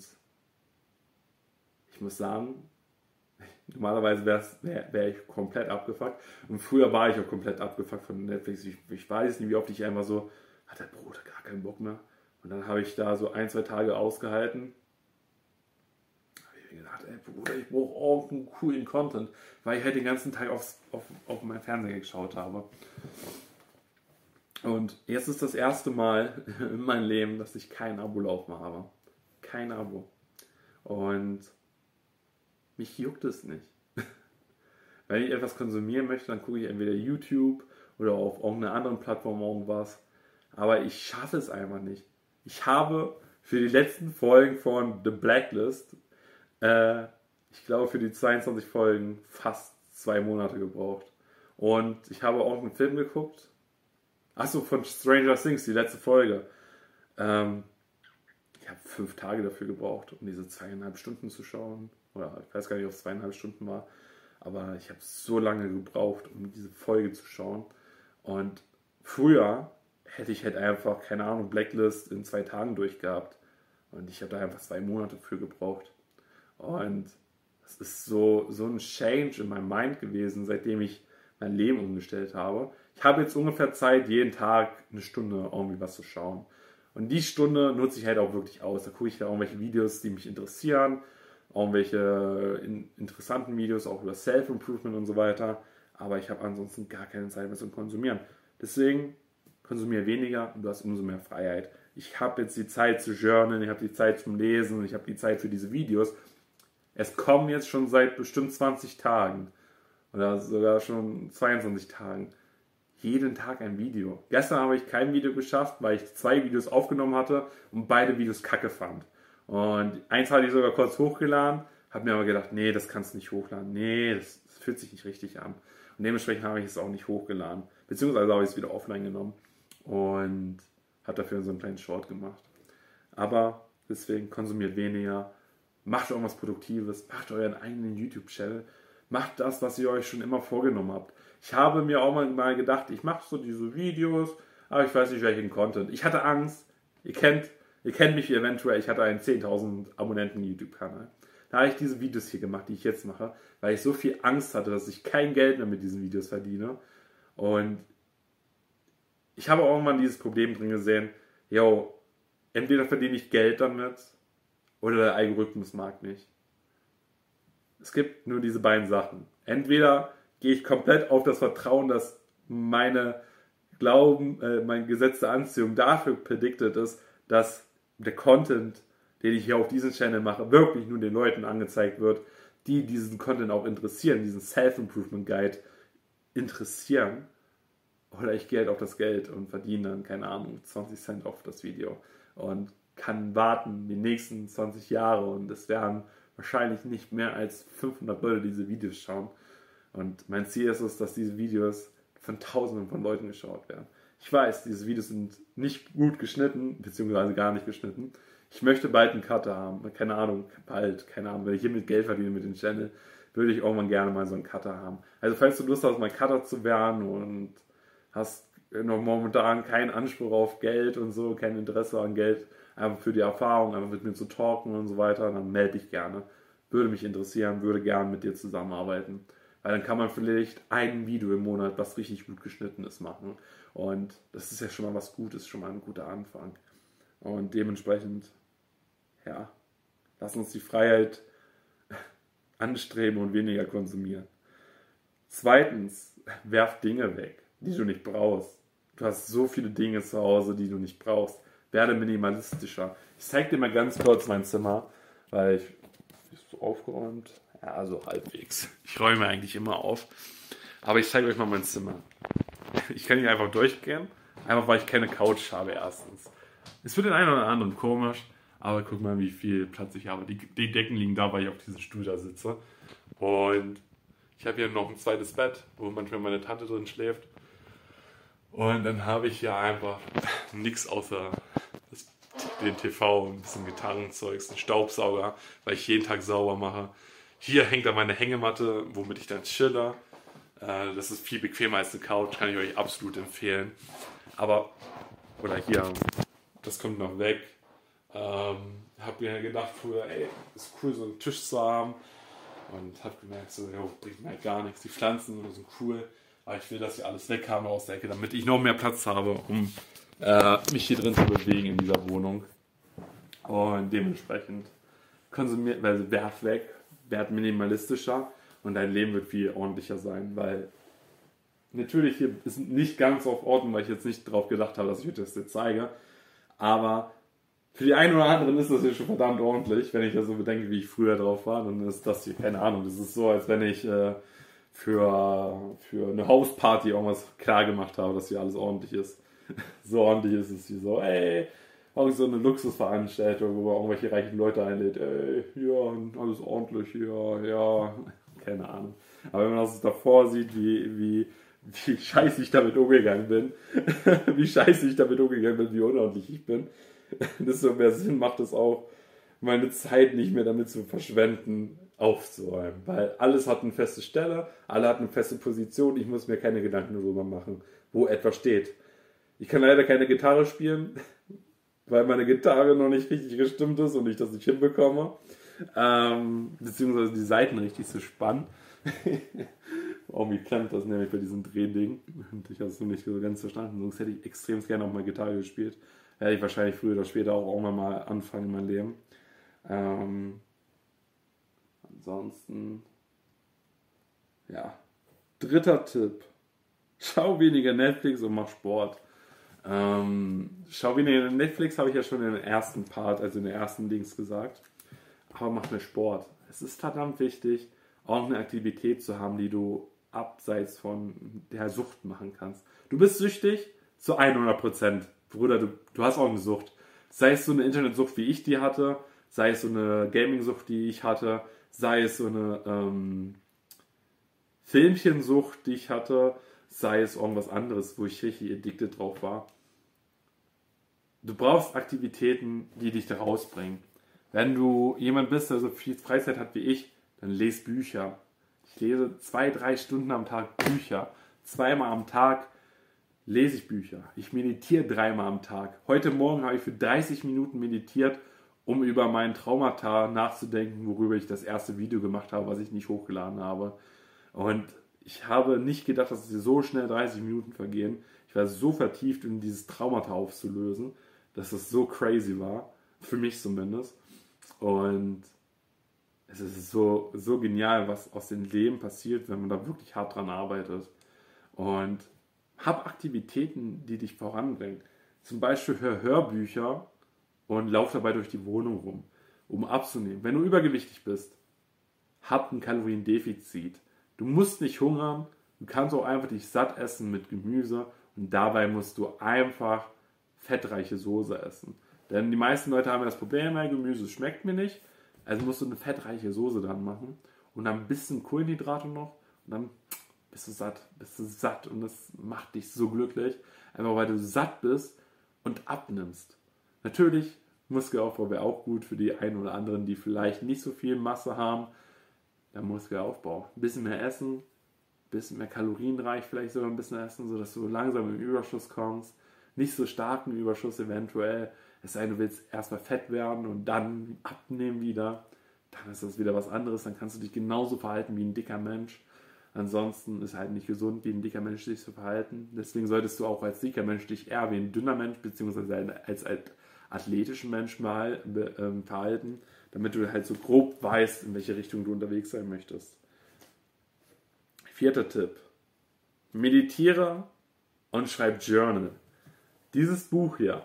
ich muss sagen, Normalerweise wäre wär ich komplett abgefuckt. Und früher war ich auch komplett abgefuckt von Netflix. Ich, ich weiß nicht, wie oft ich einfach so, hat der Bruder gar keinen Bock mehr. Und dann habe ich da so ein, zwei Tage ausgehalten. Habe ich mir gedacht, ey Bruder, ich brauche irgendeinen coolen Content, weil ich halt den ganzen Tag aufs, auf, auf meinen Fernseher geschaut habe. Und jetzt ist das erste Mal in meinem Leben, dass ich kein Abo laufen habe. Kein Abo. Und mich juckt es nicht. Wenn ich etwas konsumieren möchte, dann gucke ich entweder YouTube oder auf irgendeiner anderen Plattform irgendwas. Aber ich schaffe es einfach nicht. Ich habe für die letzten Folgen von The Blacklist, äh, ich glaube für die 22 Folgen, fast zwei Monate gebraucht. Und ich habe auch einen Film geguckt. Achso, von Stranger Things, die letzte Folge. Ähm, ich habe fünf Tage dafür gebraucht, um diese zweieinhalb Stunden zu schauen. Oder ich weiß gar nicht, ob es zweieinhalb Stunden war. Aber ich habe so lange gebraucht, um diese Folge zu schauen. Und früher hätte ich halt einfach, keine Ahnung, Blacklist in zwei Tagen durchgehabt. Und ich habe da einfach zwei Monate für gebraucht. Und das ist so, so ein Change in meinem Mind gewesen, seitdem ich mein Leben umgestellt habe. Ich habe jetzt ungefähr Zeit, jeden Tag eine Stunde irgendwie was zu schauen. Und die Stunde nutze ich halt auch wirklich aus. Da gucke ich da irgendwelche Videos, die mich interessieren, irgendwelche in, interessanten Videos, auch über Self-Improvement und so weiter. Aber ich habe ansonsten gar keine Zeit mehr zum Konsumieren. Deswegen konsumiere weniger und du hast umso mehr Freiheit. Ich habe jetzt die Zeit zu journalen, ich habe die Zeit zum Lesen, ich habe die Zeit für diese Videos. Es kommen jetzt schon seit bestimmt 20 Tagen oder sogar schon 22 Tagen jeden Tag ein Video. Gestern habe ich kein Video geschafft, weil ich zwei Videos aufgenommen hatte und beide Videos kacke fand. Und eins hatte ich sogar kurz hochgeladen, habe mir aber gedacht, nee, das kannst du nicht hochladen. Nee, das, das fühlt sich nicht richtig an. Und dementsprechend habe ich es auch nicht hochgeladen. Beziehungsweise habe ich es wieder offline genommen und habe dafür so einen kleinen Short gemacht. Aber deswegen konsumiert weniger, macht irgendwas Produktives, macht euren eigenen YouTube-Channel, macht das, was ihr euch schon immer vorgenommen habt. Ich habe mir auch mal gedacht, ich mache so diese Videos, aber ich weiß nicht, welchen Content. Ich hatte Angst. Ihr kennt, ihr kennt mich eventuell. Ich hatte einen 10.000 Abonnenten YouTube-Kanal. Da habe ich diese Videos hier gemacht, die ich jetzt mache, weil ich so viel Angst hatte, dass ich kein Geld mehr mit diesen Videos verdiene. Und ich habe auch irgendwann dieses Problem drin gesehen, yo, entweder verdiene ich Geld damit oder der Algorithmus mag mich. Es gibt nur diese beiden Sachen. Entweder gehe ich komplett auf das Vertrauen, dass meine Glauben, äh, mein Gesetz der Anziehung dafür predicted ist, dass der Content, den ich hier auf diesem Channel mache, wirklich nur den Leuten angezeigt wird, die diesen Content auch interessieren, diesen Self-Improvement Guide interessieren. Oder ich gehe halt auf das Geld und verdiene dann, keine Ahnung, 20 Cent auf das Video und kann warten die nächsten 20 Jahre und es werden wahrscheinlich nicht mehr als 500 Leute diese Videos schauen. Und mein Ziel ist es, dass diese Videos von Tausenden von Leuten geschaut werden. Ich weiß, diese Videos sind nicht gut geschnitten, beziehungsweise gar nicht geschnitten. Ich möchte bald einen Cutter haben. Keine Ahnung, bald, keine Ahnung. Wenn ich hiermit Geld verdiene mit dem Channel, würde ich irgendwann gerne mal so einen Cutter haben. Also falls du Lust hast, mal Cutter zu werden und hast noch momentan keinen Anspruch auf Geld und so, kein Interesse an Geld, einfach für die Erfahrung, einfach mit mir zu talken und so weiter, dann melde dich gerne. Würde mich interessieren, würde gerne mit dir zusammenarbeiten. Weil dann kann man vielleicht ein Video im Monat, was richtig gut geschnitten ist, machen. Und das ist ja schon mal was Gutes, schon mal ein guter Anfang. Und dementsprechend, ja, lass uns die Freiheit anstreben und weniger konsumieren. Zweitens, werf Dinge weg, die du nicht brauchst. Du hast so viele Dinge zu Hause, die du nicht brauchst. Werde minimalistischer. Ich zeige dir mal ganz kurz mein Zimmer, weil ich ist so aufgeräumt. Ja, so halbwegs. Ich räume eigentlich immer auf. Aber ich zeige euch mal mein Zimmer. Ich kann hier einfach durchgehen. Einfach weil ich keine Couch habe, erstens. Es wird den einen oder anderen komisch. Aber guck mal, wie viel Platz ich habe. Die, die Decken liegen da, weil ich auf diesem Stuhl da sitze. Und ich habe hier noch ein zweites Bett, wo manchmal meine Tante drin schläft. Und dann habe ich hier einfach nichts außer das, den TV, ein bisschen Gitarrenzeugs, einen Staubsauger, weil ich jeden Tag sauber mache. Hier hängt dann meine Hängematte, womit ich dann chille. Äh, das ist viel bequemer als eine Couch, kann ich euch absolut empfehlen. Aber, oder hier, das kommt noch weg. Ähm, hab mir gedacht früher, ey, ist cool, so einen Tisch zu haben. Und hab gemerkt, so, jo, bringt mir halt gar nichts. Die Pflanzen sind cool, aber ich will, dass sie alles weg haben aus der Ecke, damit ich noch mehr Platz habe, um äh, mich hier drin zu bewegen in dieser Wohnung. Und dementsprechend konsumiert, weil werf weg, werd minimalistischer und dein Leben wird viel ordentlicher sein, weil natürlich hier ist nicht ganz auf Ordnung, weil ich jetzt nicht darauf gedacht habe, dass ich das jetzt zeige. Aber für die einen oder anderen ist das hier schon verdammt ordentlich, wenn ich das so bedenke, wie ich früher drauf war. Dann ist das hier, keine Ahnung, das ist so, als wenn ich äh, für, für eine Hausparty irgendwas klar gemacht habe, dass hier alles ordentlich ist. so ordentlich ist es hier so, ey, auch so eine Luxusveranstaltung, wo man irgendwelche reichen Leute einlädt, ey, ja, alles ordentlich hier, ja, keine Ahnung. Aber wenn man das davor sieht, wie, wie, wie scheiße ich damit umgegangen bin, wie scheiße ich damit umgegangen bin, wie unordentlich ich bin, desto mehr Sinn macht es auch, meine Zeit nicht mehr damit zu verschwenden, aufzuräumen. Weil alles hat eine feste Stelle, alle hat eine feste Position, ich muss mir keine Gedanken darüber machen, wo etwas steht. Ich kann leider keine Gitarre spielen, weil meine Gitarre noch nicht richtig gestimmt ist und ich das nicht hinbekomme. Ähm, beziehungsweise die Seiten richtig zu spannen. Irgendwie klemmt das nämlich bei diesem Drehding. Und ich habe es noch nicht so ganz verstanden. Sonst hätte ich extrem gerne auch mal Gitarre gespielt. Werde ich wahrscheinlich früher oder später auch irgendwann mal anfangen in meinem Leben. Ähm, ansonsten, ja. Dritter Tipp. Schau weniger Netflix und mach Sport. Ähm, schau weniger Netflix, habe ich ja schon in den ersten Part, also in den ersten Dings gesagt. Aber mach mehr Sport. Es ist verdammt wichtig, auch eine Aktivität zu haben, die du abseits von der Sucht machen kannst. Du bist süchtig zu 100 Prozent. Bruder, du, du hast auch eine Sucht. Sei es so eine Internetsucht, wie ich die hatte, sei es so eine Gaming-Sucht, die ich hatte, sei es so eine ähm, Filmchensucht, die ich hatte, sei es irgendwas anderes, wo ich richtig addicted drauf war. Du brauchst Aktivitäten, die dich da rausbringen. Wenn du jemand bist, der so viel Freizeit hat wie ich, dann lese Bücher. Ich lese zwei, drei Stunden am Tag Bücher. Zweimal am Tag lese ich Bücher. Ich meditiere dreimal am Tag. Heute Morgen habe ich für 30 Minuten meditiert, um über meinen Traumata nachzudenken, worüber ich das erste Video gemacht habe, was ich nicht hochgeladen habe. Und ich habe nicht gedacht, dass es so schnell 30 Minuten vergehen. Ich war so vertieft, um dieses Traumata aufzulösen, dass es so crazy war. Für mich zumindest. Und es ist so, so genial, was aus dem Leben passiert, wenn man da wirklich hart dran arbeitet. Und hab Aktivitäten, die dich voranbringen. Zum Beispiel hör Hörbücher und lauf dabei durch die Wohnung rum, um abzunehmen. Wenn du übergewichtig bist, hab ein Kaloriendefizit. Du musst nicht hungern, du kannst auch einfach dich satt essen mit Gemüse und dabei musst du einfach fettreiche Soße essen. Denn die meisten Leute haben ja das Problem, mein Gemüse schmeckt mir nicht, also musst du eine fettreiche Soße dann machen und dann ein bisschen Kohlenhydrate noch und dann bist du satt, bist du satt und das macht dich so glücklich, einfach weil du satt bist und abnimmst. Natürlich, Muskelaufbau wäre auch gut für die einen oder anderen, die vielleicht nicht so viel Masse haben. Der Muskelaufbau. Ein bisschen mehr essen, ein bisschen mehr kalorienreich vielleicht sogar ein bisschen essen, sodass du langsam im Überschuss kommst. Nicht so starken Überschuss eventuell. Es sei denn, du willst erstmal fett werden und dann abnehmen wieder. Dann ist das wieder was anderes. Dann kannst du dich genauso verhalten wie ein dicker Mensch. Ansonsten ist halt nicht gesund, wie ein dicker Mensch sich zu verhalten. Deswegen solltest du auch als dicker Mensch dich eher wie ein dünner Mensch bzw. als, als athletischen Mensch mal ähm, verhalten, damit du halt so grob weißt, in welche Richtung du unterwegs sein möchtest. Vierter Tipp. Meditiere und schreib Journal. Dieses Buch hier,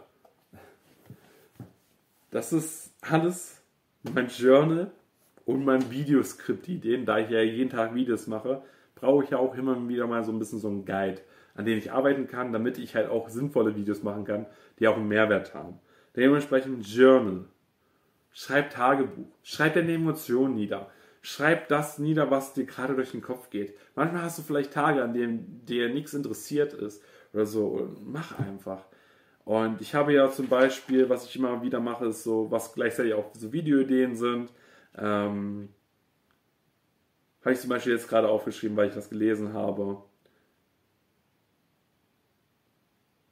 das ist alles mein Journal und mein Videoskript-Ideen, da ich ja jeden Tag Videos mache, brauche ich ja auch immer wieder mal so ein bisschen so einen Guide, an dem ich arbeiten kann, damit ich halt auch sinnvolle Videos machen kann, die auch einen Mehrwert haben. Dementsprechend Journal. Schreib Tagebuch. Schreib deine Emotionen nieder. Schreib das nieder, was dir gerade durch den Kopf geht. Manchmal hast du vielleicht Tage, an denen dir nichts interessiert ist oder so. Mach einfach. Und ich habe ja zum Beispiel, was ich immer wieder mache, ist so, was gleichzeitig auch so Videoideen sind. Ähm, habe ich zum Beispiel jetzt gerade aufgeschrieben, weil ich das gelesen habe.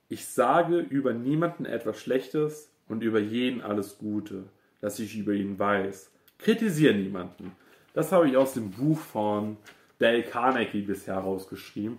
Ich sage über niemanden etwas Schlechtes und über jeden alles Gute, das ich über ihn weiß. Kritisiere niemanden. Das habe ich aus dem Buch von Dale Carnegie bisher rausgeschrieben.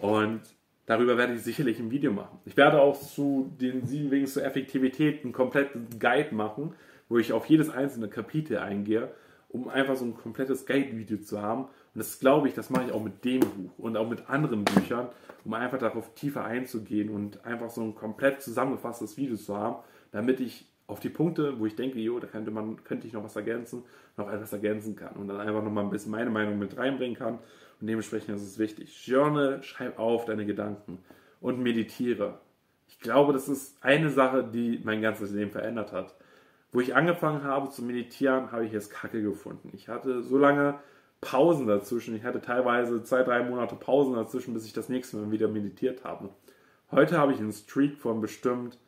Und darüber werde ich sicherlich ein Video machen. Ich werde auch zu den sieben Wegen zur Effektivität einen kompletten Guide machen, wo ich auf jedes einzelne Kapitel eingehe um einfach so ein komplettes Guide-Video zu haben. Und das glaube ich, das mache ich auch mit dem Buch und auch mit anderen Büchern, um einfach darauf tiefer einzugehen und einfach so ein komplett zusammengefasstes Video zu haben, damit ich auf die Punkte, wo ich denke, jo, da könnte man, könnte ich noch was ergänzen, noch etwas ergänzen kann und dann einfach nochmal ein bisschen meine Meinung mit reinbringen kann. Und dementsprechend ist es wichtig. Journal, schreib auf deine Gedanken und meditiere. Ich glaube, das ist eine Sache, die mein ganzes Leben verändert hat. Wo ich angefangen habe zu meditieren, habe ich jetzt Kacke gefunden. Ich hatte so lange Pausen dazwischen. Ich hatte teilweise zwei, drei Monate Pausen dazwischen, bis ich das nächste Mal wieder meditiert habe. Heute habe ich einen Streak von bestimmt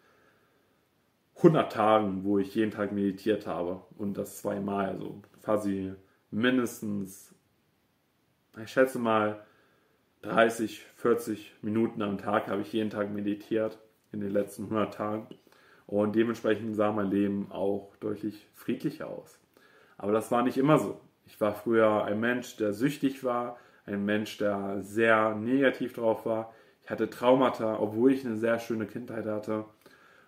100 Tagen, wo ich jeden Tag meditiert habe. Und das zweimal, also quasi mindestens, ich schätze mal, 30, 40 Minuten am Tag habe ich jeden Tag meditiert in den letzten 100 Tagen. Und dementsprechend sah mein Leben auch deutlich friedlicher aus. Aber das war nicht immer so. Ich war früher ein Mensch, der süchtig war, ein Mensch, der sehr negativ drauf war. Ich hatte Traumata, obwohl ich eine sehr schöne Kindheit hatte.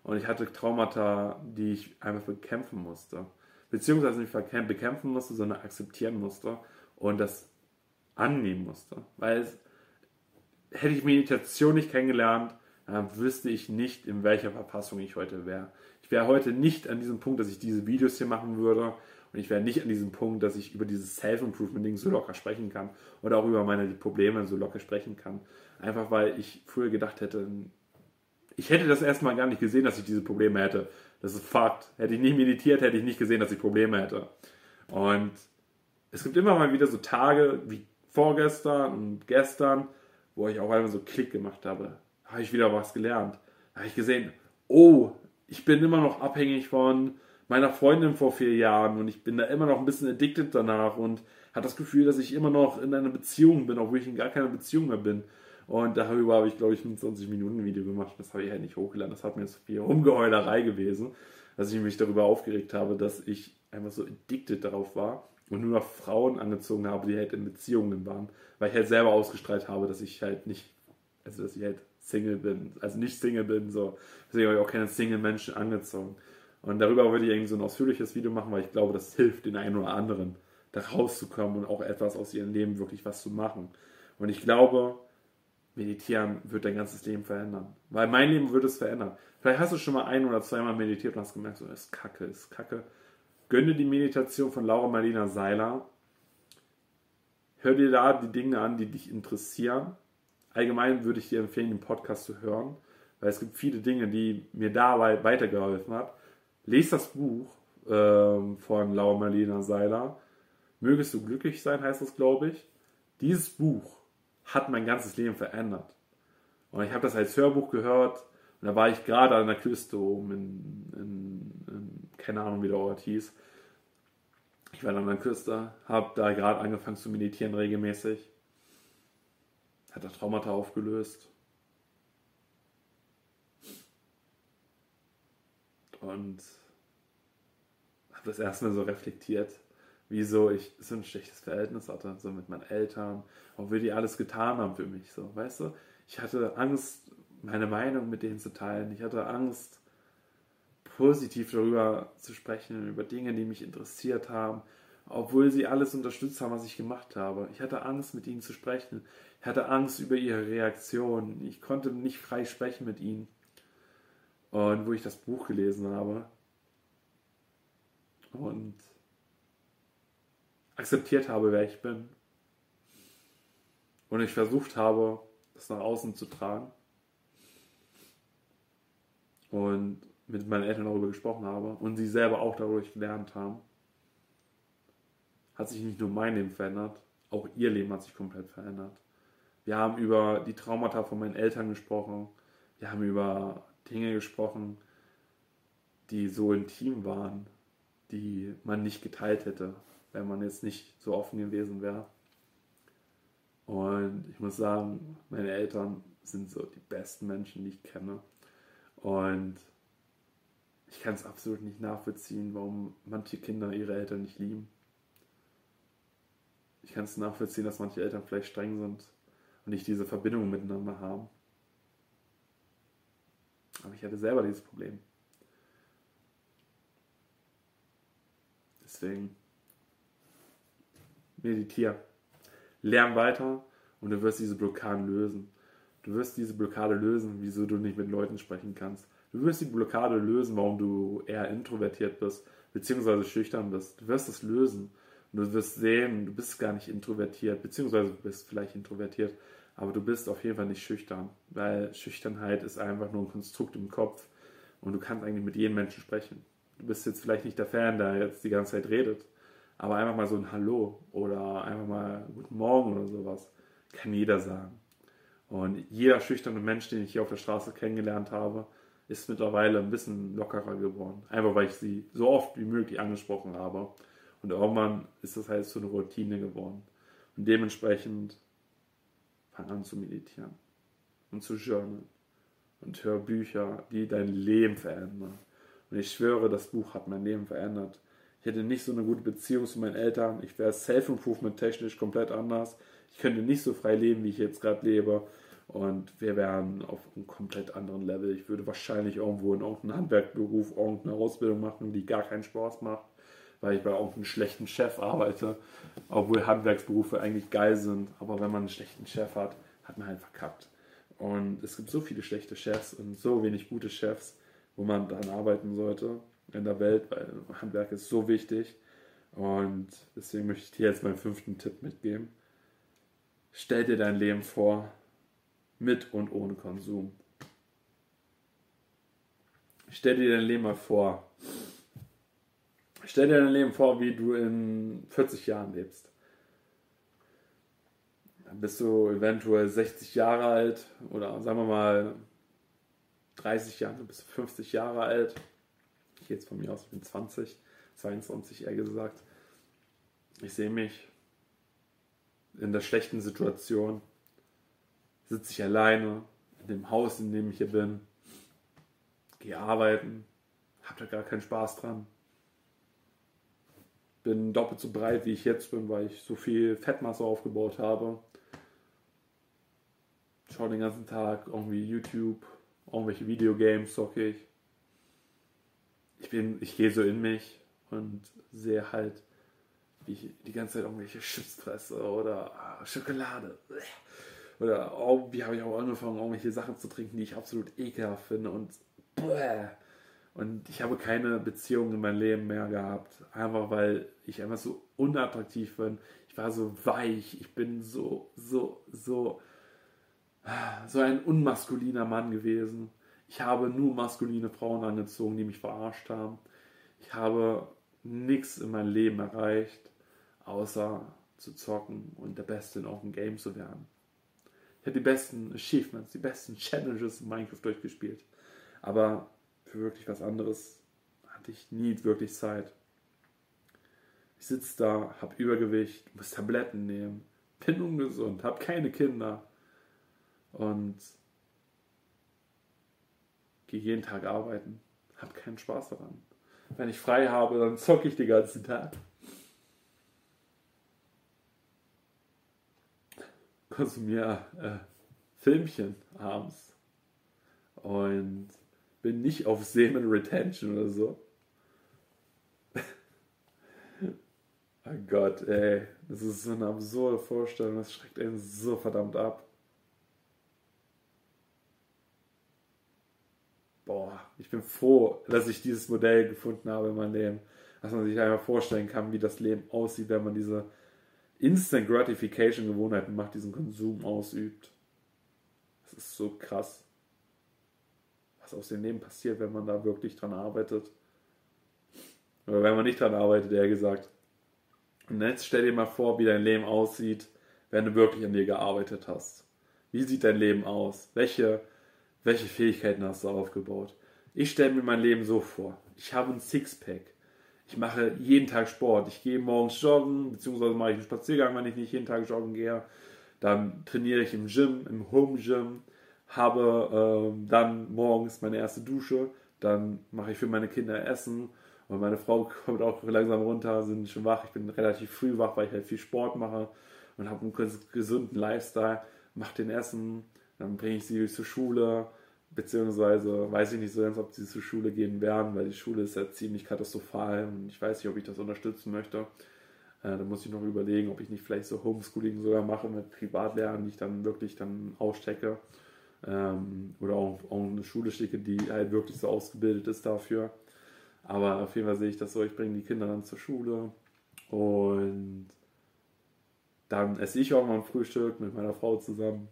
Und ich hatte Traumata, die ich einfach bekämpfen musste. Beziehungsweise nicht bekämpfen musste, sondern akzeptieren musste und das annehmen musste. Weil es, hätte ich Meditation nicht kennengelernt, dann wüsste ich nicht, in welcher Verfassung ich heute wäre. Ich wäre heute nicht an diesem Punkt, dass ich diese Videos hier machen würde. Und ich wäre nicht an diesem Punkt, dass ich über dieses Self-Improvement-Ding so locker sprechen kann. Oder auch über meine Probleme so locker sprechen kann. Einfach weil ich früher gedacht hätte, ich hätte das erstmal gar nicht gesehen, dass ich diese Probleme hätte. Das ist Fakt. Hätte ich nicht meditiert, hätte ich nicht gesehen, dass ich Probleme hätte. Und es gibt immer mal wieder so Tage wie vorgestern und gestern, wo ich auch einmal so Klick gemacht habe. Da habe ich wieder was gelernt. Da habe ich gesehen, oh, ich bin immer noch abhängig von meiner Freundin vor vier Jahren und ich bin da immer noch ein bisschen addicted danach und habe das Gefühl, dass ich immer noch in einer Beziehung bin, obwohl ich in gar keiner Beziehung mehr bin. Und darüber habe ich, glaube ich, ein 20 Minuten Video gemacht. Das habe ich halt nicht hochgeladen. Das hat mir jetzt viel Rumgeheulerei gewesen, dass ich mich darüber aufgeregt habe, dass ich einfach so addicted darauf war und nur noch Frauen angezogen habe, die halt in Beziehungen waren. Weil ich halt selber ausgestrahlt habe, dass ich halt nicht, also dass ich halt Single bin, also nicht Single bin, so. Deswegen habe ich auch keine Single-Menschen angezogen. Und darüber würde ich irgendwie so ein ausführliches Video machen, weil ich glaube, das hilft den einen oder anderen, da rauszukommen und auch etwas aus ihrem Leben wirklich was zu machen. Und ich glaube, Meditieren wird dein ganzes Leben verändern. Weil mein Leben würde es verändern. Vielleicht hast du schon mal ein oder zweimal meditiert und hast gemerkt, so, das ist kacke, das ist kacke. Gönne die Meditation von Laura Marlina Seiler. Hör dir da die Dinge an, die dich interessieren. Allgemein würde ich dir empfehlen, den Podcast zu hören, weil es gibt viele Dinge, die mir dabei weitergeholfen haben. Lies das Buch ähm, von Laura Marlina Seiler. Mögest du glücklich sein, heißt es, glaube ich. Dieses Buch hat mein ganzes Leben verändert. Und ich habe das als Hörbuch gehört und da war ich gerade an der Küste oben in, in, in, keine Ahnung wie der Ort hieß. Ich war an der Küste, habe da gerade angefangen zu meditieren regelmäßig. Hat das Traumata aufgelöst. Und habe das erstmal so reflektiert, wieso ich so ein schlechtes Verhältnis hatte, so mit meinen Eltern, obwohl die alles getan haben für mich, so, weißt du? Ich hatte Angst, meine Meinung mit denen zu teilen. Ich hatte Angst, positiv darüber zu sprechen, über Dinge, die mich interessiert haben, obwohl sie alles unterstützt haben, was ich gemacht habe. Ich hatte Angst, mit ihnen zu sprechen. Ich hatte Angst über ihre Reaktion. Ich konnte nicht frei sprechen mit ihnen. Und wo ich das Buch gelesen habe und akzeptiert habe, wer ich bin. Und ich versucht habe, das nach außen zu tragen. Und mit meinen Eltern darüber gesprochen habe und sie selber auch dadurch gelernt haben, hat sich nicht nur mein Leben verändert, auch ihr Leben hat sich komplett verändert. Wir haben über die Traumata von meinen Eltern gesprochen, wir haben über Dinge gesprochen, die so intim waren, die man nicht geteilt hätte, wenn man jetzt nicht so offen gewesen wäre. Und ich muss sagen, meine Eltern sind so die besten Menschen, die ich kenne. Und ich kann es absolut nicht nachvollziehen, warum manche Kinder ihre Eltern nicht lieben. Ich kann es nachvollziehen, dass manche Eltern vielleicht streng sind und nicht diese Verbindung miteinander haben. Aber ich hatte selber dieses Problem. Deswegen meditiere. Lern weiter und du wirst diese Blockaden lösen. Du wirst diese Blockade lösen, wieso du nicht mit Leuten sprechen kannst. Du wirst die Blockade lösen, warum du eher introvertiert bist, beziehungsweise schüchtern bist. Du wirst es lösen. Und du wirst sehen, du bist gar nicht introvertiert, beziehungsweise du bist vielleicht introvertiert, aber du bist auf jeden Fall nicht schüchtern, weil Schüchternheit ist einfach nur ein Konstrukt im Kopf und du kannst eigentlich mit jedem Menschen sprechen. Du bist jetzt vielleicht nicht der Fan, der jetzt die ganze Zeit redet, aber einfach mal so ein Hallo oder einfach mal Guten Morgen oder sowas kann jeder sagen. Und jeder schüchterne Mensch, den ich hier auf der Straße kennengelernt habe, ist mittlerweile ein bisschen lockerer geworden. Einfach weil ich sie so oft wie möglich angesprochen habe. Und irgendwann ist das halt so eine Routine geworden. Und dementsprechend fang an zu meditieren und zu journalen und hör Bücher, die dein Leben verändern. Und ich schwöre, das Buch hat mein Leben verändert. Ich hätte nicht so eine gute Beziehung zu meinen Eltern. Ich wäre Self-Improvement technisch komplett anders. Ich könnte nicht so frei leben, wie ich jetzt gerade lebe. Und wir wären auf einem komplett anderen Level. Ich würde wahrscheinlich irgendwo in irgendeinem Handwerkberuf irgendeine Ausbildung machen, die gar keinen Spaß macht, weil ich bei irgendeinem schlechten Chef arbeite. Obwohl Handwerksberufe eigentlich geil sind. Aber wenn man einen schlechten Chef hat, hat man halt verkackt. Und es gibt so viele schlechte Chefs und so wenig gute Chefs, wo man dann arbeiten sollte in der Welt, weil Handwerk ist so wichtig. Und deswegen möchte ich dir jetzt meinen fünften Tipp mitgeben. Stell dir dein Leben vor, mit und ohne Konsum. Stell dir dein Leben mal vor. Stell dir dein Leben vor, wie du in 40 Jahren lebst. Dann bist du eventuell 60 Jahre alt oder sagen wir mal 30 Jahre, bist du 50 Jahre alt. Ich jetzt von mir aus, ich bin 20, 22 eher gesagt. Ich sehe mich in der schlechten Situation, sitze ich alleine in dem Haus, in dem ich hier bin, gehe arbeiten, habe da gar keinen Spaß dran. Bin doppelt so breit, wie ich jetzt bin, weil ich so viel Fettmasse aufgebaut habe. Schaue den ganzen Tag irgendwie YouTube, irgendwelche Videogames zocke ich. Ich bin, ich gehe so in mich und sehe halt, wie ich die ganze Zeit irgendwelche Chips fresse oder ah, Schokolade. Oder irgendwie habe ich auch angefangen, irgendwelche Sachen zu trinken, die ich absolut ekelhaft finde und. Und ich habe keine Beziehung in meinem Leben mehr gehabt. Einfach weil ich einfach so unattraktiv bin. Ich war so weich. Ich bin so, so, so, so ein unmaskuliner Mann gewesen. Ich habe nur maskuline Frauen angezogen, die mich verarscht haben. Ich habe nichts in meinem Leben erreicht, außer zu zocken und der Beste in irgendeinem Game zu werden. Ich habe die besten Achievements, die besten Challenges in Minecraft durchgespielt. Aber für wirklich was anderes hatte ich nie wirklich Zeit. Ich sitze da, habe Übergewicht, muss Tabletten nehmen, bin ungesund, habe keine Kinder und gehe jeden Tag arbeiten, habe keinen Spaß daran. Wenn ich frei habe, dann zocke ich den ganzen Tag. konsumiere äh, Filmchen abends und bin nicht auf Semen Retention oder so. oh Gott, ey, das ist so eine absurde Vorstellung, das schreckt einen so verdammt ab. Ich bin froh, dass ich dieses Modell gefunden habe in meinem Leben, dass man sich einfach vorstellen kann, wie das Leben aussieht, wenn man diese Instant Gratification Gewohnheiten macht, diesen Konsum ausübt. Das ist so krass, was aus dem Leben passiert, wenn man da wirklich dran arbeitet. Oder wenn man nicht dran arbeitet, eher gesagt. Und jetzt stell dir mal vor, wie dein Leben aussieht, wenn du wirklich an dir gearbeitet hast. Wie sieht dein Leben aus? Welche, welche Fähigkeiten hast du aufgebaut? Ich stelle mir mein Leben so vor. Ich habe ein Sixpack. Ich mache jeden Tag Sport. Ich gehe morgens joggen, beziehungsweise mache ich einen Spaziergang, wenn ich nicht jeden Tag joggen gehe. Dann trainiere ich im Gym, im Home Gym, habe ähm, dann morgens meine erste Dusche, dann mache ich für meine Kinder Essen und meine Frau kommt auch langsam runter, sind schon wach. Ich bin relativ früh wach, weil ich halt viel Sport mache und habe einen gesunden Lifestyle, mache den Essen, dann bringe ich sie zur Schule, beziehungsweise weiß ich nicht so ganz, ob sie zur Schule gehen werden, weil die Schule ist ja ziemlich katastrophal und ich weiß nicht, ob ich das unterstützen möchte. Äh, da muss ich noch überlegen, ob ich nicht vielleicht so Homeschooling sogar mache mit Privatlehrern, die ich dann wirklich dann ausstecke. Ähm, oder auch, auch eine Schule schicke, die halt wirklich so ausgebildet ist dafür. Aber auf jeden Fall sehe ich das so, ich bringe die Kinder dann zur Schule und dann esse ich auch mal ein Frühstück mit meiner Frau zusammen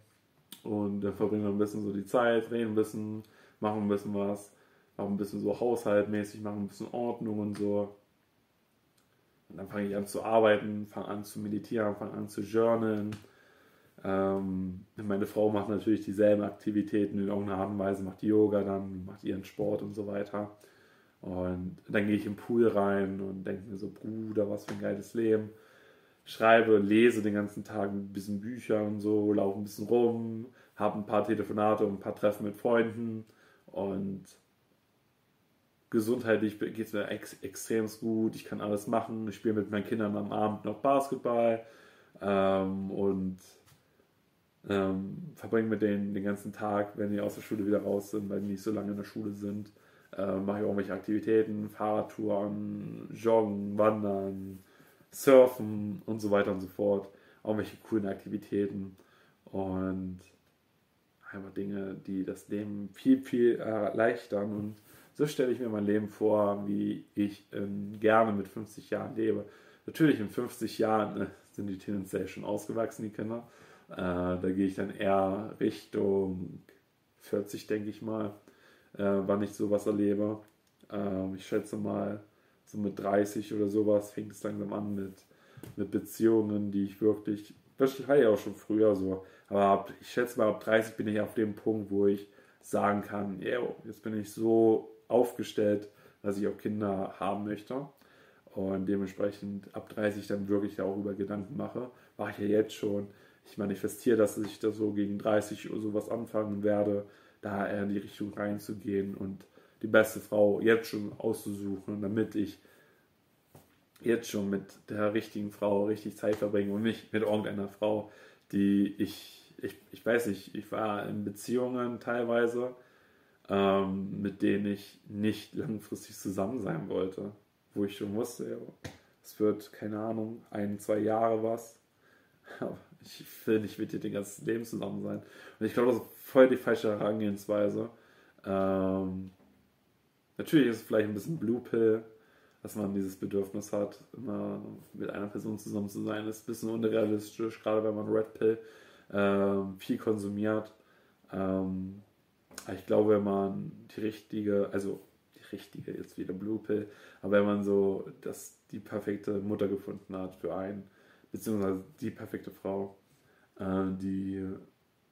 und dann verbringen wir ein bisschen so die Zeit, reden ein bisschen, machen ein bisschen was, machen ein bisschen so haushaltmäßig, machen ein bisschen Ordnung und so. Und dann fange ich an zu arbeiten, fange an zu meditieren, fange an zu journalen. Ähm, meine Frau macht natürlich dieselben Aktivitäten in irgendeiner Art und Weise, macht Yoga dann, macht ihren Sport und so weiter. Und dann gehe ich im Pool rein und denke mir so, Bruder, was für ein geiles Leben. Schreibe, lese den ganzen Tag ein bisschen Bücher und so, laufe ein bisschen rum, habe ein paar Telefonate und ein paar Treffen mit Freunden und gesundheitlich geht es mir ex extrem gut. Ich kann alles machen. Ich spiele mit meinen Kindern am Abend noch Basketball ähm, und ähm, verbringe mit denen den ganzen Tag, wenn die aus der Schule wieder raus sind, weil die nicht so lange in der Schule sind. Äh, mache ich irgendwelche Aktivitäten, Fahrradtouren, Joggen, Wandern, Surfen und so weiter und so fort. Irgendwelche coolen Aktivitäten und einfach Dinge, die das Leben viel, viel erleichtern. Und so stelle ich mir mein Leben vor, wie ich ähm, gerne mit 50 Jahren lebe. Natürlich in 50 Jahren äh, sind die tendenziell schon ausgewachsen, die Kinder. Äh, da gehe ich dann eher Richtung 40, denke ich mal, äh, wann ich sowas erlebe. Ähm, ich schätze mal, so mit 30 oder sowas fängt es langsam an mit, mit Beziehungen, die ich wirklich, das hatte ich auch schon früher so, aber ab, ich schätze mal, ab 30 bin ich auf dem Punkt, wo ich sagen kann, yeah, jetzt bin ich so aufgestellt, dass ich auch Kinder haben möchte. Und dementsprechend ab 30 dann wirklich darüber Gedanken mache. Mache ich ja jetzt schon. Ich manifestiere, dass ich da so gegen 30 oder sowas anfangen werde, da eher in die Richtung reinzugehen und die beste Frau jetzt schon auszusuchen, damit ich jetzt schon mit der richtigen Frau richtig Zeit verbringe und nicht mit irgendeiner Frau, die ich, ich, ich weiß nicht, ich war in Beziehungen teilweise, ähm, mit denen ich nicht langfristig zusammen sein wollte, wo ich schon wusste, es wird, keine Ahnung, ein, zwei Jahre was, ich will nicht mit dir den ganzen Leben zusammen sein. Und ich glaube, das ist voll die falsche Herangehensweise. Ähm, natürlich ist es vielleicht ein bisschen Blue Pill, dass man dieses Bedürfnis hat, immer mit einer Person zusammen zu sein. Das ist ein bisschen unrealistisch, gerade wenn man Red Pill ähm, viel konsumiert. Ähm, ich glaube, wenn man die richtige, also die richtige, jetzt wieder Blue Pill, aber wenn man so das, die perfekte Mutter gefunden hat für einen, beziehungsweise die perfekte Frau, äh, die,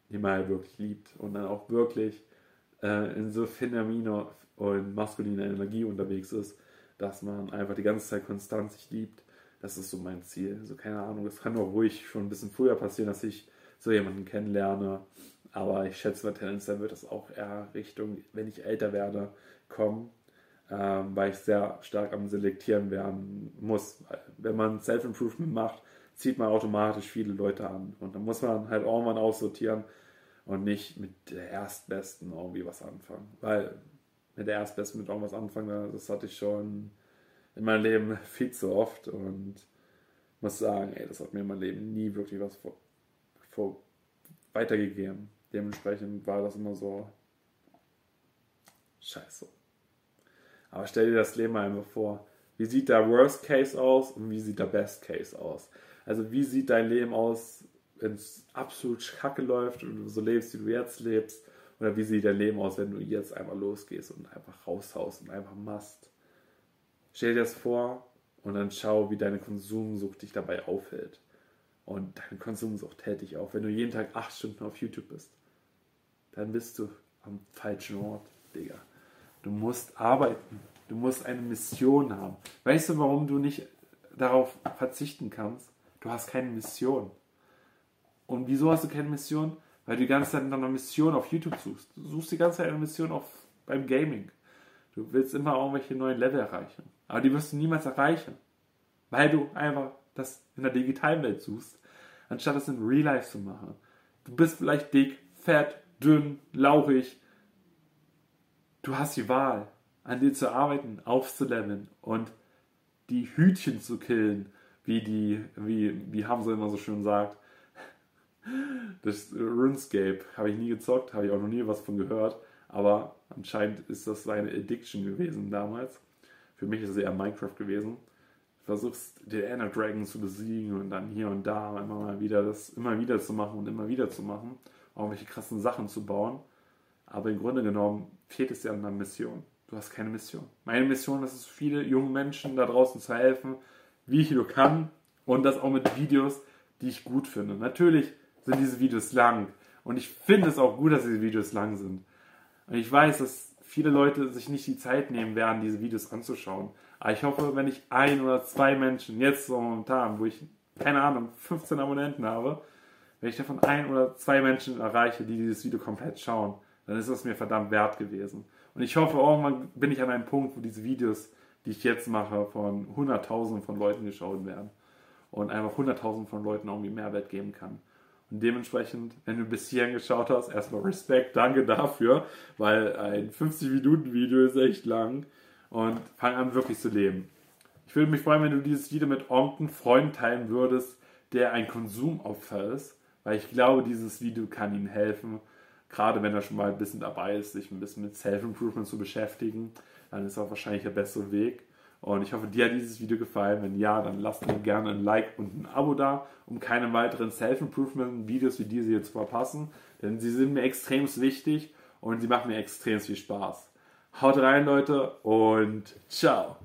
die man halt wirklich liebt und dann auch wirklich äh, in so femininer und maskuliner Energie unterwegs ist, dass man einfach die ganze Zeit konstant sich liebt. Das ist so mein Ziel. Also keine Ahnung, es kann auch ruhig schon ein bisschen früher passieren, dass ich so jemanden kennenlerne. Aber ich schätze mal, tendenziell wird das auch eher Richtung, wenn ich älter werde, kommen, ähm, weil ich sehr stark am Selektieren werden muss. Wenn man Self-Improvement macht, zieht man automatisch viele Leute an. Und dann muss man halt irgendwann aussortieren und nicht mit der Erstbesten irgendwie was anfangen. Weil mit der Erstbesten mit irgendwas anfangen, das hatte ich schon in meinem Leben viel zu oft und muss sagen, ey, das hat mir in meinem Leben nie wirklich was vor, vor weitergegeben. Dementsprechend war das immer so scheiße. Aber stell dir das Leben einfach vor. Wie sieht der Worst Case aus und wie sieht der Best Case aus? Also wie sieht dein Leben aus, wenn es absolut kacke läuft und du so lebst, wie du jetzt lebst? Oder wie sieht dein Leben aus, wenn du jetzt einfach losgehst und einfach raushaust und einfach machst? Stell dir das vor und dann schau, wie deine Konsumsucht dich dabei aufhält. Und deine Konsumsucht hält dich auf. Wenn du jeden Tag acht Stunden auf YouTube bist, dann bist du am falschen Ort, Digga. Du musst arbeiten. Du musst eine Mission haben. Weißt du, warum du nicht darauf verzichten kannst? Du hast keine Mission. Und wieso hast du keine Mission? Weil du die ganze Zeit nach einer Mission auf YouTube suchst. Du suchst die ganze Zeit eine Mission auf, beim Gaming. Du willst immer irgendwelche neuen Level erreichen. Aber die wirst du niemals erreichen. Weil du einfach das in der digitalen Welt suchst, anstatt das in Real Life zu machen. Du bist vielleicht dick, fett, dünn, lauchig. Du hast die Wahl, an dir zu arbeiten, aufzuleveln und die Hütchen zu killen wie die, wie, wie Hamza immer so schön sagt, das RuneScape habe ich nie gezockt, habe ich auch noch nie was von gehört, aber anscheinend ist das seine Addiction gewesen damals. Für mich ist es eher Minecraft gewesen. Du versuchst den Ender Dragon zu besiegen und dann hier und da immer mal wieder das immer wieder zu machen und immer wieder zu machen, irgendwelche krassen Sachen zu bauen. Aber im Grunde genommen fehlt es dir an einer Mission. Du hast keine Mission. Meine Mission ist es, viele jungen Menschen da draußen zu helfen, wie ich nur kann und das auch mit Videos, die ich gut finde. Natürlich sind diese Videos lang und ich finde es auch gut, dass diese Videos lang sind. Und ich weiß, dass viele Leute sich nicht die Zeit nehmen werden, diese Videos anzuschauen. Aber ich hoffe, wenn ich ein oder zwei Menschen jetzt so momentan, wo ich, keine Ahnung, 15 Abonnenten habe, wenn ich davon ein oder zwei Menschen erreiche, die dieses Video komplett schauen, dann ist es mir verdammt wert gewesen. Und ich hoffe, irgendwann bin ich an einem Punkt, wo diese Videos, die ich jetzt mache, von Hunderttausenden von Leuten geschaut werden. Und einfach Hunderttausenden von Leuten irgendwie Mehrwert geben kann. Dementsprechend, wenn du bis hierhin geschaut hast, erstmal Respekt, danke dafür, weil ein 50-Minuten-Video ist echt lang. Und fang an, wirklich zu leben. Ich würde mich freuen, wenn du dieses Video mit irgendeinem Freund teilen würdest, der ein Konsumopfer ist, weil ich glaube, dieses Video kann ihm helfen, gerade wenn er schon mal ein bisschen dabei ist, sich ein bisschen mit Self-Improvement zu beschäftigen, dann ist auch wahrscheinlich der bessere Weg. Und ich hoffe, dir hat dieses Video gefallen. Wenn ja, dann lasst mir gerne ein Like und ein Abo da, um keine weiteren Self-Improvement-Videos wie diese hier zu verpassen. Denn sie sind mir extrem wichtig und sie machen mir extrem viel Spaß. Haut rein, Leute, und ciao.